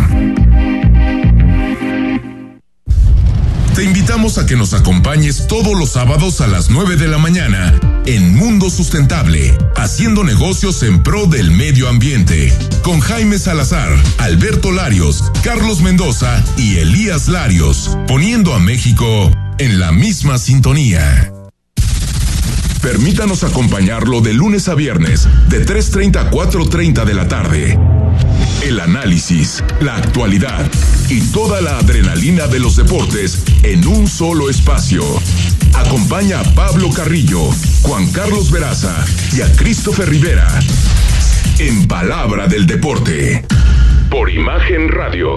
Te invitamos a que nos acompañes todos los sábados a las 9 de la mañana en Mundo Sustentable, haciendo negocios en pro del medio ambiente, con Jaime Salazar, Alberto Larios, Carlos Mendoza y Elías Larios, poniendo a México en la misma sintonía. Permítanos acompañarlo de lunes a viernes, de 3.30 a 4.30 de la tarde. El análisis, la actualidad y toda la adrenalina de los deportes en un solo espacio. Acompaña a Pablo Carrillo, Juan Carlos Veraza y a Christopher Rivera. En Palabra del Deporte. Por Imagen Radio.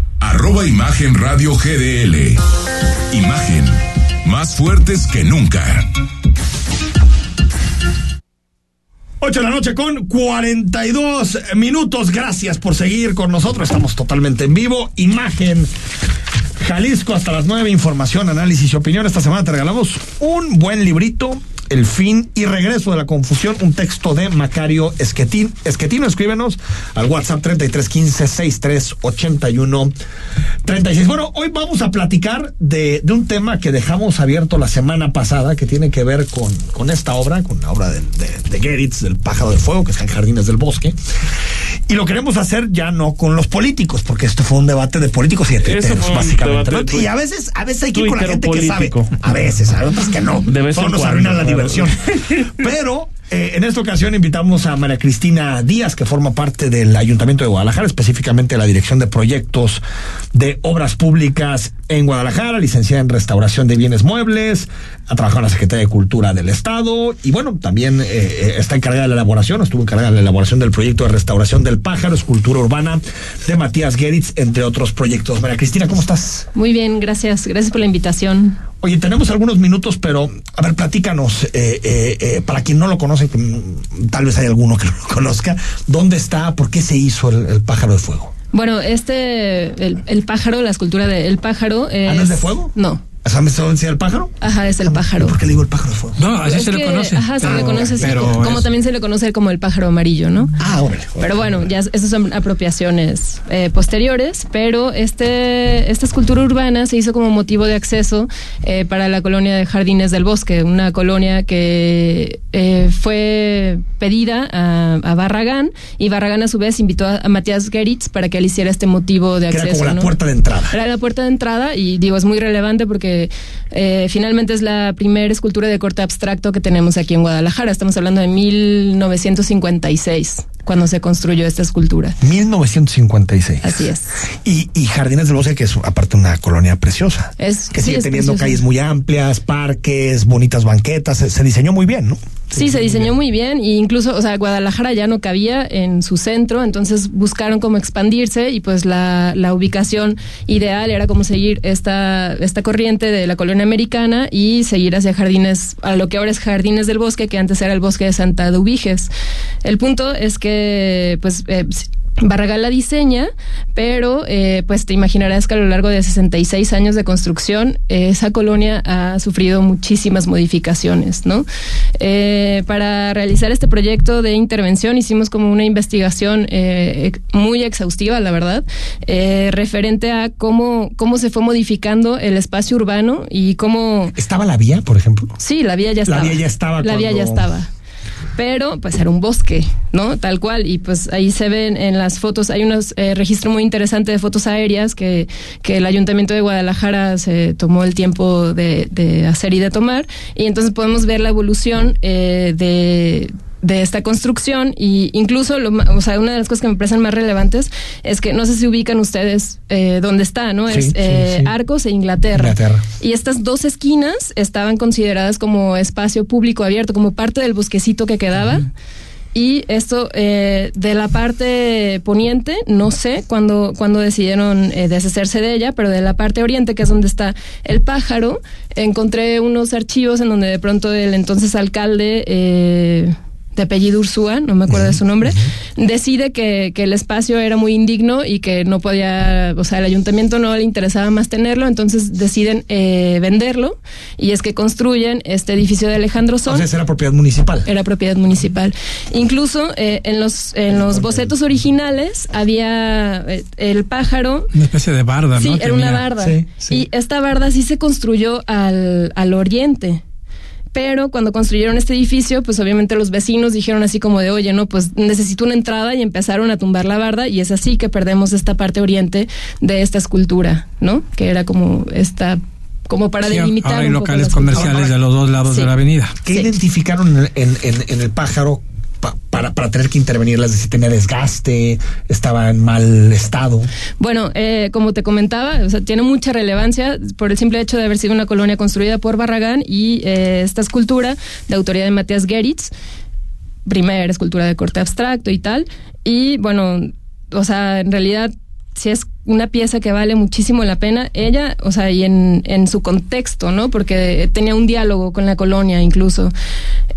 arroba Imagen Radio GDL. Imagen, más fuertes que nunca. 8 de la noche con 42 minutos. Gracias por seguir con nosotros. Estamos totalmente en vivo. Imagen Jalisco hasta las 9. Información, análisis y opinión. Esta semana te regalamos un buen librito. El fin y regreso de la confusión, un texto de Macario Esquetín. Esquetino, escríbenos al WhatsApp 3315 6381 36. Bueno, hoy vamos a platicar de, de un tema que dejamos abierto la semana pasada, que tiene que ver con, con esta obra, con la obra de, de, de Geritz, del pájaro de fuego, que está en Jardines del Bosque. Y lo queremos hacer ya no con los políticos, porque esto fue un debate de políticos y de tuiteros, básicamente. Y a veces, a veces hay que ir con la gente que sabe. A veces, a otras que no. De vez Todo en nos cuando, arruina la claro. diversión. Pero Eh, en esta ocasión invitamos a María Cristina Díaz, que forma parte del Ayuntamiento de Guadalajara, específicamente la Dirección de Proyectos de Obras Públicas en Guadalajara, licenciada en Restauración de Bienes Muebles, ha trabajado en la Secretaría de Cultura del Estado y bueno, también eh, eh, está encargada de la elaboración, estuvo encargada de la elaboración del proyecto de restauración del pájaro, escultura urbana de Matías Geritz, entre otros proyectos. María Cristina, ¿cómo estás? Muy bien, gracias. Gracias por la invitación. Oye, tenemos algunos minutos, pero a ver, platícanos, para quien no lo conoce, tal vez hay alguno que no lo conozca, ¿dónde está? ¿Por qué se hizo el, pájaro de fuego? Bueno, este, el, pájaro, la escultura del pájaro. ¿Ah, no es de fuego? No. ¿Sabes dónde el pájaro? Ajá, es el pájaro. ¿Por qué le digo el pájaro de fuego? No, así se le conoce. Ajá, se le conoce como también se le conoce como el pájaro amarillo, ¿no? Ah, órale. Pero bueno, ya esas son apropiaciones eh, posteriores, pero este esta escultura urbana se hizo como motivo de acceso eh, para la colonia de Jardines del Bosque, una colonia que eh, fue pedida a, Barragán y Barragán a su vez invitó a, Matías Geritz para que él hiciera este motivo de acceso. Era como la puerta de entrada. Era la puerta de entrada y digo, es muy relevante porque eh, finalmente es la primera escultura de corte abstracto que tenemos aquí en Guadalajara. Estamos hablando de 1956 cuando se construyó esta escultura. 1956. Así es. Y, Jardines del Bosque, que es aparte una colonia preciosa. Es, que sigue teniendo calles muy amplias, parques, bonitas banquetas. Se, diseñó muy bien, ¿no? Sí, se diseñó muy bien. E incluso, o sea, Guadalajara ya no cabía en su centro, entonces buscaron cómo expandirse y pues la, la ubicación ideal era como seguir esta, esta corriente de la colonia americana y seguir hacia Jardines, a lo que ahora es Jardines del Bosque, que antes era el bosque de Santa Dubiges. El punto es que pues eh, Barragán la diseña, pero eh, pues te imaginarás que a lo largo de 66 años de construcción, esa colonia ha sufrido muchísimas modificaciones, ¿no? Eh, para realizar este proyecto de intervención hicimos como una investigación muy exhaustiva, la verdad, referente a cómo, cómo se fue modificando el espacio urbano y cómo... ¿Estaba la vía, por ejemplo? Sí, la vía ya estaba. La vía ya estaba. La vía ya estaba pero pues era un bosque, ¿no? Tal cual. Y pues ahí se ven en las fotos, hay un eh, registro muy interesante de fotos aéreas que, que el Ayuntamiento de Guadalajara se tomó el tiempo de, de hacer y de tomar. Y entonces podemos ver la evolución eh, de de esta construcción y incluso lo, o sea una de las cosas que me parecen más relevantes es que no sé si ubican ustedes eh, dónde está no es eh, Arcos e Inglaterra. y estas dos esquinas estaban consideradas como espacio público abierto como parte del bosquecito que quedaba. Y esto eh, de la parte poniente, no sé cuándo cuando decidieron eh, deshacerse de ella, pero de la parte oriente, que es donde está el pájaro, encontré unos archivos en donde de pronto el entonces alcalde eh, de apellido Ursúa, no me acuerdo de su nombre, decide que, que, el espacio era muy indigno y que no podía, o sea, el ayuntamiento no le interesaba más tenerlo, entonces deciden eh, venderlo y es que construyen este edificio de Alejandro Son. Entonces era propiedad municipal. Era propiedad municipal. Incluso eh, en los en los bocetos originales había eh, el pájaro. Una especie de barda, ¿no? Sí, era una barda. Y esta barda sí se construyó al, al oriente pero cuando construyeron este edificio, pues obviamente los vecinos dijeron así como de, oye, no, pues necesito una entrada y empezaron a tumbar la barda y es así que perdemos esta parte oriente de esta escultura, ¿no? Que era como esta como para delimitar. Ahora hay locales comerciales de los dos lados de la avenida. ¿Qué identificaron en, en, el pájaro para, para tener que intervenirlas, si tenía desgaste, estaba en mal estado. Bueno, eh, como te comentaba, o sea, tiene mucha relevancia por el simple hecho de haber sido una colonia construida por Barragán y eh, esta escultura de autoría de Matías Geritz, primera escultura de corte abstracto y tal, y bueno, o sea, en realidad si es una pieza que vale muchísimo la pena, ella, o sea, y en, en su contexto, ¿no? Porque tenía un diálogo con la colonia incluso.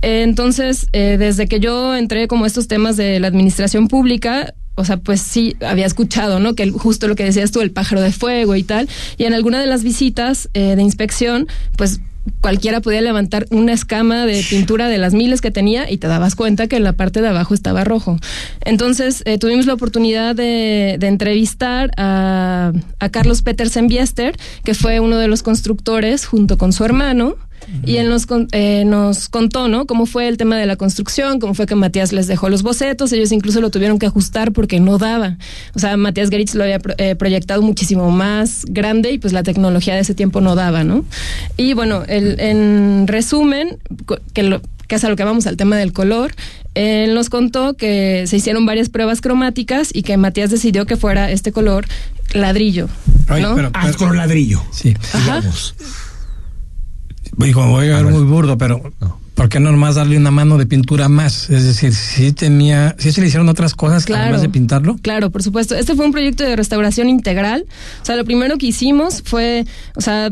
entonces, eh, desde que yo entré como estos temas de la administración pública, o sea, pues sí, había escuchado, ¿no? Que justo lo que decías tú, el pájaro de fuego y tal. Y en alguna de las visitas eh, de inspección, pues cualquiera podía levantar una escama de pintura de las miles que tenía y te dabas cuenta que en la parte de abajo estaba rojo. Entonces eh, tuvimos la oportunidad de, entrevistar a, a Carlos Petersen Biester, que fue uno de los constructores junto con su hermano y él nos, eh, nos contó, ¿no? Cómo fue el tema de la construcción, cómo fue que Matías les dejó los bocetos, ellos incluso lo tuvieron que ajustar porque no daba. O sea, Matías Geritz lo había eh, proyectado muchísimo más grande y pues la tecnología de ese tiempo no daba, ¿no? Y bueno, el, en resumen, que lo, que es a lo que vamos al tema del color, él nos contó que se hicieron varias pruebas cromáticas y que Matías decidió que fuera este color ladrillo. ¿no? pero, ah, color ladrillo. Sí. Digamos. Y como voy a ver muy burdo, pero ¿por qué no nomás darle una mano de pintura más? Es decir, si tenía, si se le hicieron otras cosas claro, además de pintarlo. Claro, por supuesto. Este fue un proyecto de restauración integral. O sea, lo primero que hicimos fue, o sea,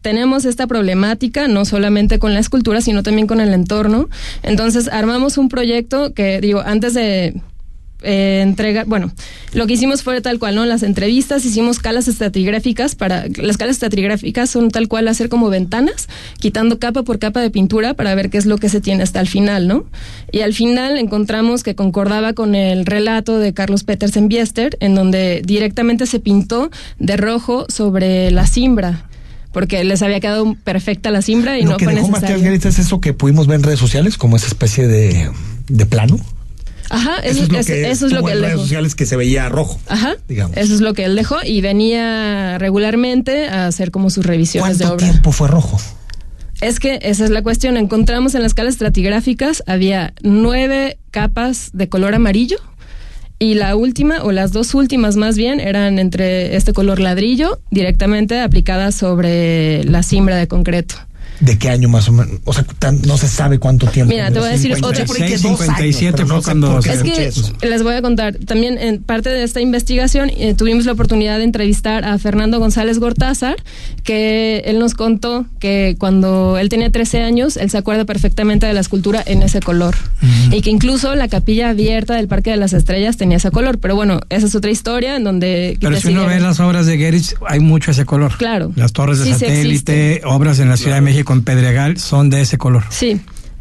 tenemos esta problemática no solamente con la escultura, sino también con el entorno. Entonces armamos un proyecto que, digo, antes de eh, entregar, bueno, lo que hicimos fue tal cual, ¿no? Las entrevistas hicimos calas estratigráficas para, las calas estratigráficas son tal cual hacer como ventanas, quitando capa por capa de pintura para ver qué es lo que se tiene hasta el final, ¿no? Y al final encontramos que concordaba con el relato de Carlos Petersen Biester, en donde directamente se pintó de rojo sobre la cimbra porque les había quedado perfecta la simbra y no que fue dejó necesario. Es eso que pudimos ver en redes sociales, como esa especie de, de plano. Ajá, eso, eso, es lo que, eso es lo que en él redes dejó. sociales que se veía rojo. Ajá, digamos. eso es lo que él dejó y venía regularmente a hacer como sus revisiones de ¿Cuánto obra. tiempo fue rojo? Es que esa es la cuestión. Encontramos en las escalas estratigráficas había nueve capas de color amarillo y la última o las dos últimas más bien eran entre este color ladrillo directamente aplicadas sobre la cimbra de concreto. ¿De qué año más o menos? O sea, tan- no se sabe cuánto tiempo. Mira, te voy a decir otra- 56, 57 pero no cuando- Es que eso. les voy a contar, también en parte de esta investigación eh, tuvimos la oportunidad de entrevistar a Fernando González Gortázar, que él nos contó que cuando él tenía 13 años, él se acuerda perfectamente de la escultura en ese color. Y que incluso la capilla abierta del Parque de las Estrellas tenía ese color. Pero bueno, esa es otra historia en donde... Pero si uno ve las obras de Geritz, hay mucho ese color. Claro. Las torres de Sí, sí satélite, obras en la Ciudad de México, en Pedregal, son de ese color. Sí.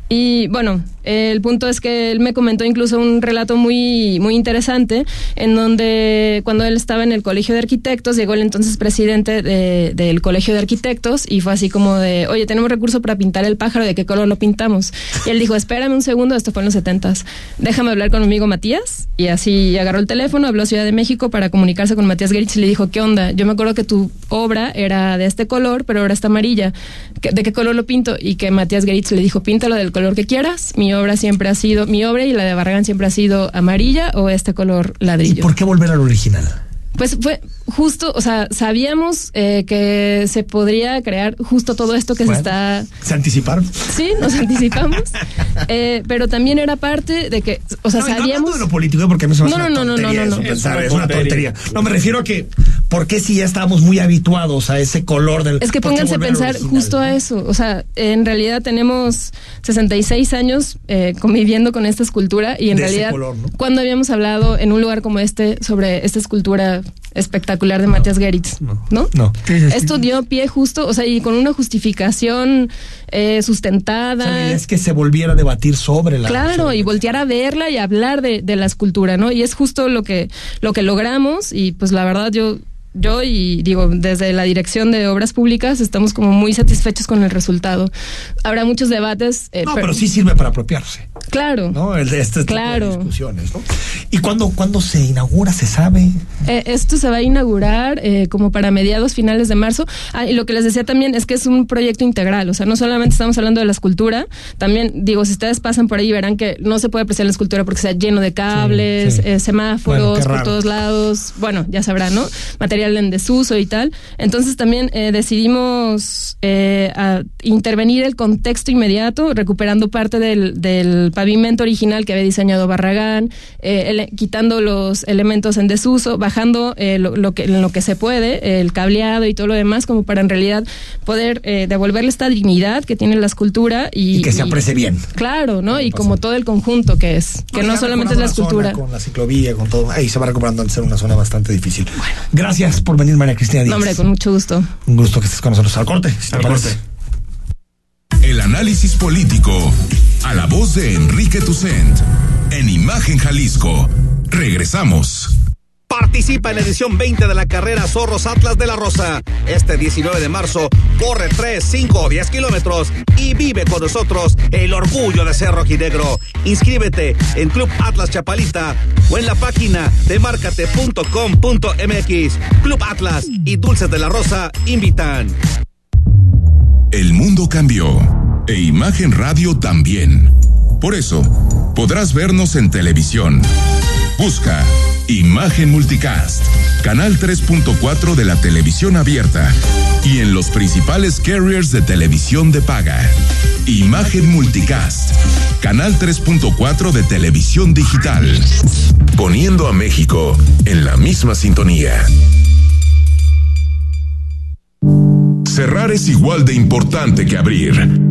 Y bueno, el punto es que él me comentó incluso un relato muy, muy interesante en donde cuando él estaba en el colegio de arquitectos, llegó el entonces presidente de- del colegio de arquitectos y fue así como de, oye, tenemos recurso para pintar el pájaro, ¿de qué color lo pintamos? Y él dijo, espérame un segundo, esto fue en los setentas, déjame hablar con mi amigo Matías. Y así agarró el teléfono, habló a Ciudad de México para comunicarse con Matías Geritz y le dijo, ¿qué onda? Yo me acuerdo que tu obra era de este color, pero ahora está amarilla. ¿Qué- ¿De qué color lo pinto? Y que Matías Geritz le dijo, píntalo del color que quieras. Obra siempre ha sido, mi obra y la de Barragán siempre ha sido amarilla o este color ¿Y ladrillo. por qué volver al original? Pues fue justo, o sea, sabíamos eh, que se podría crear justo todo esto que Bueno. se está ¿Se anticiparon? Sí, nos anticipamos. Eh, pero también era parte de que, o sea, No, no sabíamos. hablando de lo político, ¿eh? porque No, no, no, no, no, no, eso no. pensar, Es es una una tontería. tontería. No, me refiero a que, ¿por qué si ya estábamos muy habituados a ese color del... Es que pónganse a pensar original? justo a eso. O sea, en realidad tenemos 66 años eh, conviviendo con esta escultura y en De ese realidad, color, ¿no? cuando habíamos hablado en un lugar como este sobre esta escultura espectacular de Matías Geritz, ¿no? No. Esto dio pie justo, o sea, y con una justificación eh, O sea, la sustentada. idea es que se volviera a debatir sobre la... Claro, sobre- y voltear a verla y hablar de, de la escultura, ¿no? Y es justo lo que, lo que logramos y pues la verdad yo, yo y digo, desde la dirección de obras públicas estamos como muy satisfechos con el resultado. Habrá muchos debates. eh, No, pero sí sirve para apropiarse, Claro. ¿no? El de este tipo Claro. de discusiones, ¿no? ¿Y cuándo, cuándo se inaugura, se sabe? Eh, esto se va a inaugurar eh, como para mediados finales de marzo. Ah, y lo que les decía también es que es un proyecto integral, o sea, no solamente estamos hablando de la escultura, también digo, si ustedes pasan por ahí verán que no se puede apreciar la escultura porque está lleno de cables, Sí, sí. eh, semáforos Bueno, por todos lados, bueno, ya sabrán, ¿no? Material en desuso y tal. Entonces también eh, decidimos eh, a intervenir el contexto inmediato, recuperando parte del, del pavimento original que había diseñado Barragán, eh, ele- quitando los elementos en desuso, bajando eh, lo, lo que, lo que se puede, el cableado y todo lo demás, como para en realidad poder eh, devolverle esta dignidad que tiene la escultura y, Y que se aprecie bien. Claro, ¿no? Y como todo el conjunto que es, que no solamente es la escultura. zona Con la ciclovía, con todo. Ahí se va recuperando antes era una zona bastante difícil. Gracias por venir, María Cristina Díaz. No, hombre, con mucho gusto. Un gusto que estés con nosotros. Al corte, si te Al parece. corte. El análisis político. A la voz de Enrique Tucent. En Imagen Jalisco. Regresamos. Participa en la edición 20 de la carrera Zorros Atlas de la Rosa. Este 19 de marzo corre 3, 5 o 10 kilómetros y vive con nosotros el orgullo de ser rojinegro. Inscríbete en Club Atlas Chapalita o en la página de marcate.com.mx. Club Atlas y Dulces de la Rosa invitan. El mundo cambió. e Imagen Radio también. Por eso, podrás vernos en televisión. Busca Imagen Multicast, canal 3.4 de la televisión abierta y en los principales carriers de televisión de paga. Imagen Multicast, canal 3.4 de televisión digital, poniendo a México en la misma sintonía. Cerrar es igual de importante que abrir.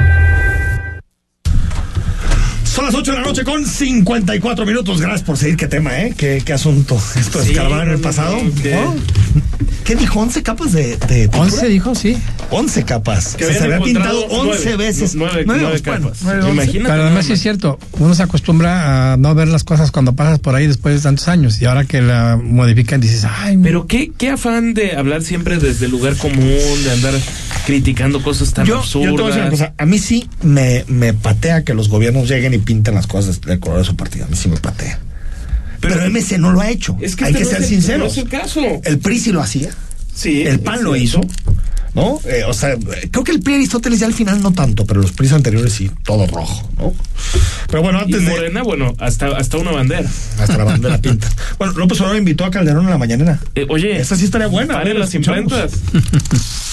Son las 8 de la noche con 54 minutos. Gracias por seguir. Qué tema, ¿eh? Qué, qué asunto. Esto es Sí, en el pasado. ¿Qué dijo? ¿11 capas de, de pintura? 11 dijo, sí. 11 capas. Que O sea, se había pintado encontrado 11 nueve, veces. nueve- Nueve, nueve bueno, capas. nueve, once. Imagínate Pero además sí es cierto, uno se acostumbra a no ver las cosas cuando pasas por ahí después de tantos años y ahora que la modifican dices, ay, Pero qué, qué afán de hablar siempre desde el lugar común, de andar criticando cosas tan Yo, yo absurdas. te voy a decir una cosa. A mí sí me, me patea que los gobiernos lleguen y pinten las cosas del color de su partido. A mí sí me patea. Pero, MC no lo ha hecho. Es que Hay este que no ser el- sinceros. no es el caso. El PRI sí lo hacía. Sí, El PAN lo hizo. ¿No? Eh, o sea, creo que el PRI Aristóteles ya al final no tanto, pero los PRIs anteriores sí, todo rojo, ¿no? Pero bueno, Y antes de. Morena, bueno, hasta, hasta una bandera. Hasta la bandera pinta. Bueno, López Obrador invitó a Calderón en la mañanera. Eh, oye, Esa sí estaría buena. paren a ver, las imprentas.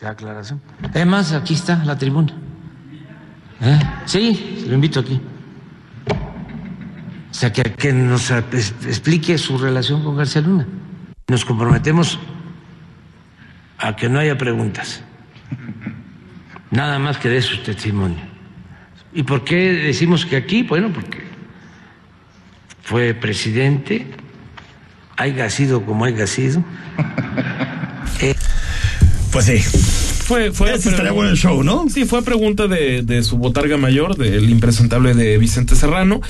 La aclaración. Además, aquí está la tribuna. ¿Eh? Sí, se lo invito aquí. O sea, que, que nos explique su relación con García Luna. Nos comprometemos a que no haya preguntas. Nada más que dé su testimonio. ¿Y por qué decimos que aquí? Bueno, porque fue presidente, haya sido como haya sido. Pues sí. Fue, fue estaría bueno el show, ¿no? Sí, fue pregunta de, de su botarga mayor, del impresentable de Vicente Serrano.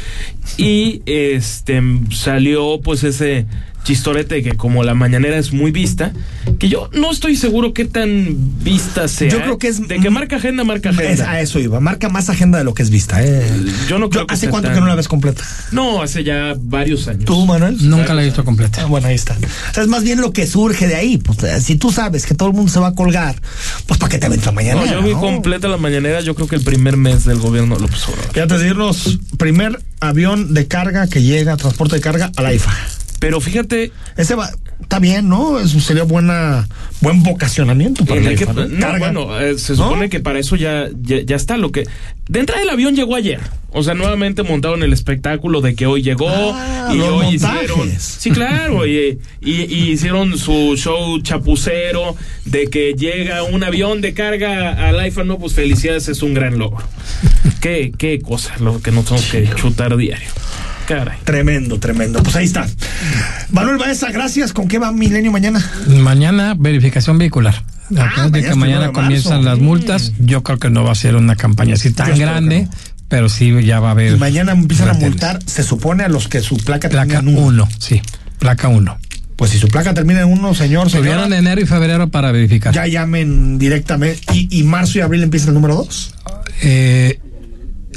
Y este salió pues ese chistorete que como la mañanera es muy vista, que yo no estoy seguro qué tan vista sea. Yo creo que es- De que marca agenda, marca Es- agenda. a eso iba. Marca más agenda de lo que es vista, ¿eh? Yo no creo que ¿Hace cuánto tan- que no la ves completa? No, hace ya varios años. ¿Tú, Manuel? nunca la he visto completa. Ah, bueno, ahí está. O sea, es más bien lo que surge de ahí. Pues eh, si tú sabes que todo el mundo se va a colgar, pues ¿para qué te la mañana? No, yo vi completa la mañanera, yo creo que el primer mes del gobierno López Obrador. Y antes de irnos, primer avión de carga que llega, transporte de carga a la IFA. Pero fíjate, Ese va, está bien, ¿no? Eso sería buena, buen vocacionamiento para Enrique, IFA, ¿no? bueno, eh, se ¿No? supone que para eso ya, ya, ya está lo que... De entrada el avión llegó ayer. O sea, nuevamente montaron el espectáculo de que hoy llegó Ah, y hoy montajes. hicieron... Sí, claro, y, y- y hicieron su show chapucero de que llega un avión de carga al IFA. No, pues felicidades, es un gran logro. qué, qué cosa lo que nos tenemos que chutar diario. Caray. Tremendo, tremendo. Pues ahí está. Manuel Baeza, gracias. ¿Con qué va Milenio mañana? Mañana verificación vehicular. Acuérdate mañana que mañana de comienzan las multas. Yo creo que no va a ser una campaña así tan Yo grande, pero sí ya va a haber. Y mañana empiezan a multar, se supone, a los que su placa, Placa termina en uno. 1, sí. Placa 1. Pues si su placa termina en uno, señor, Tuvieron enero y febrero para verificar. ya llamen directamente. ¿Y, y marzo y abril empieza el número dos? Eh,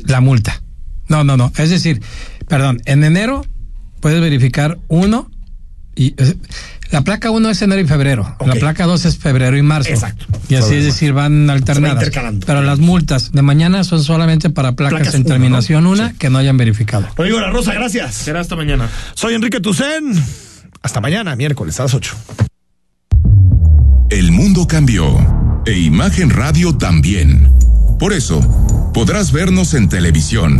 la multa. No, no, no. Es decir, perdón, en enero puedes verificar uno y la placa 1 es enero y febrero. La placa 2 es febrero y marzo. Exacto. Y así es decir, van alternadas. intercalando. Pero las multas de mañana son solamente para placas, Placas en uno, terminación ¿no? 1 que no hayan verificado. Rodrigo La Rosa, gracias. Será hasta mañana. Soy Enrique Tucen. Hasta mañana, miércoles a las 8. El mundo cambió e Imagen Radio también. Por eso, podrás vernos en televisión.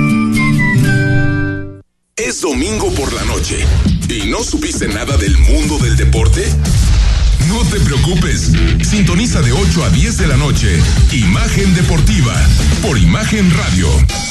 Es domingo por la noche y no supiste nada del mundo del deporte. No te preocupes, sintoniza de 8 a 10 de la noche Imagen Deportiva por Imagen Radio.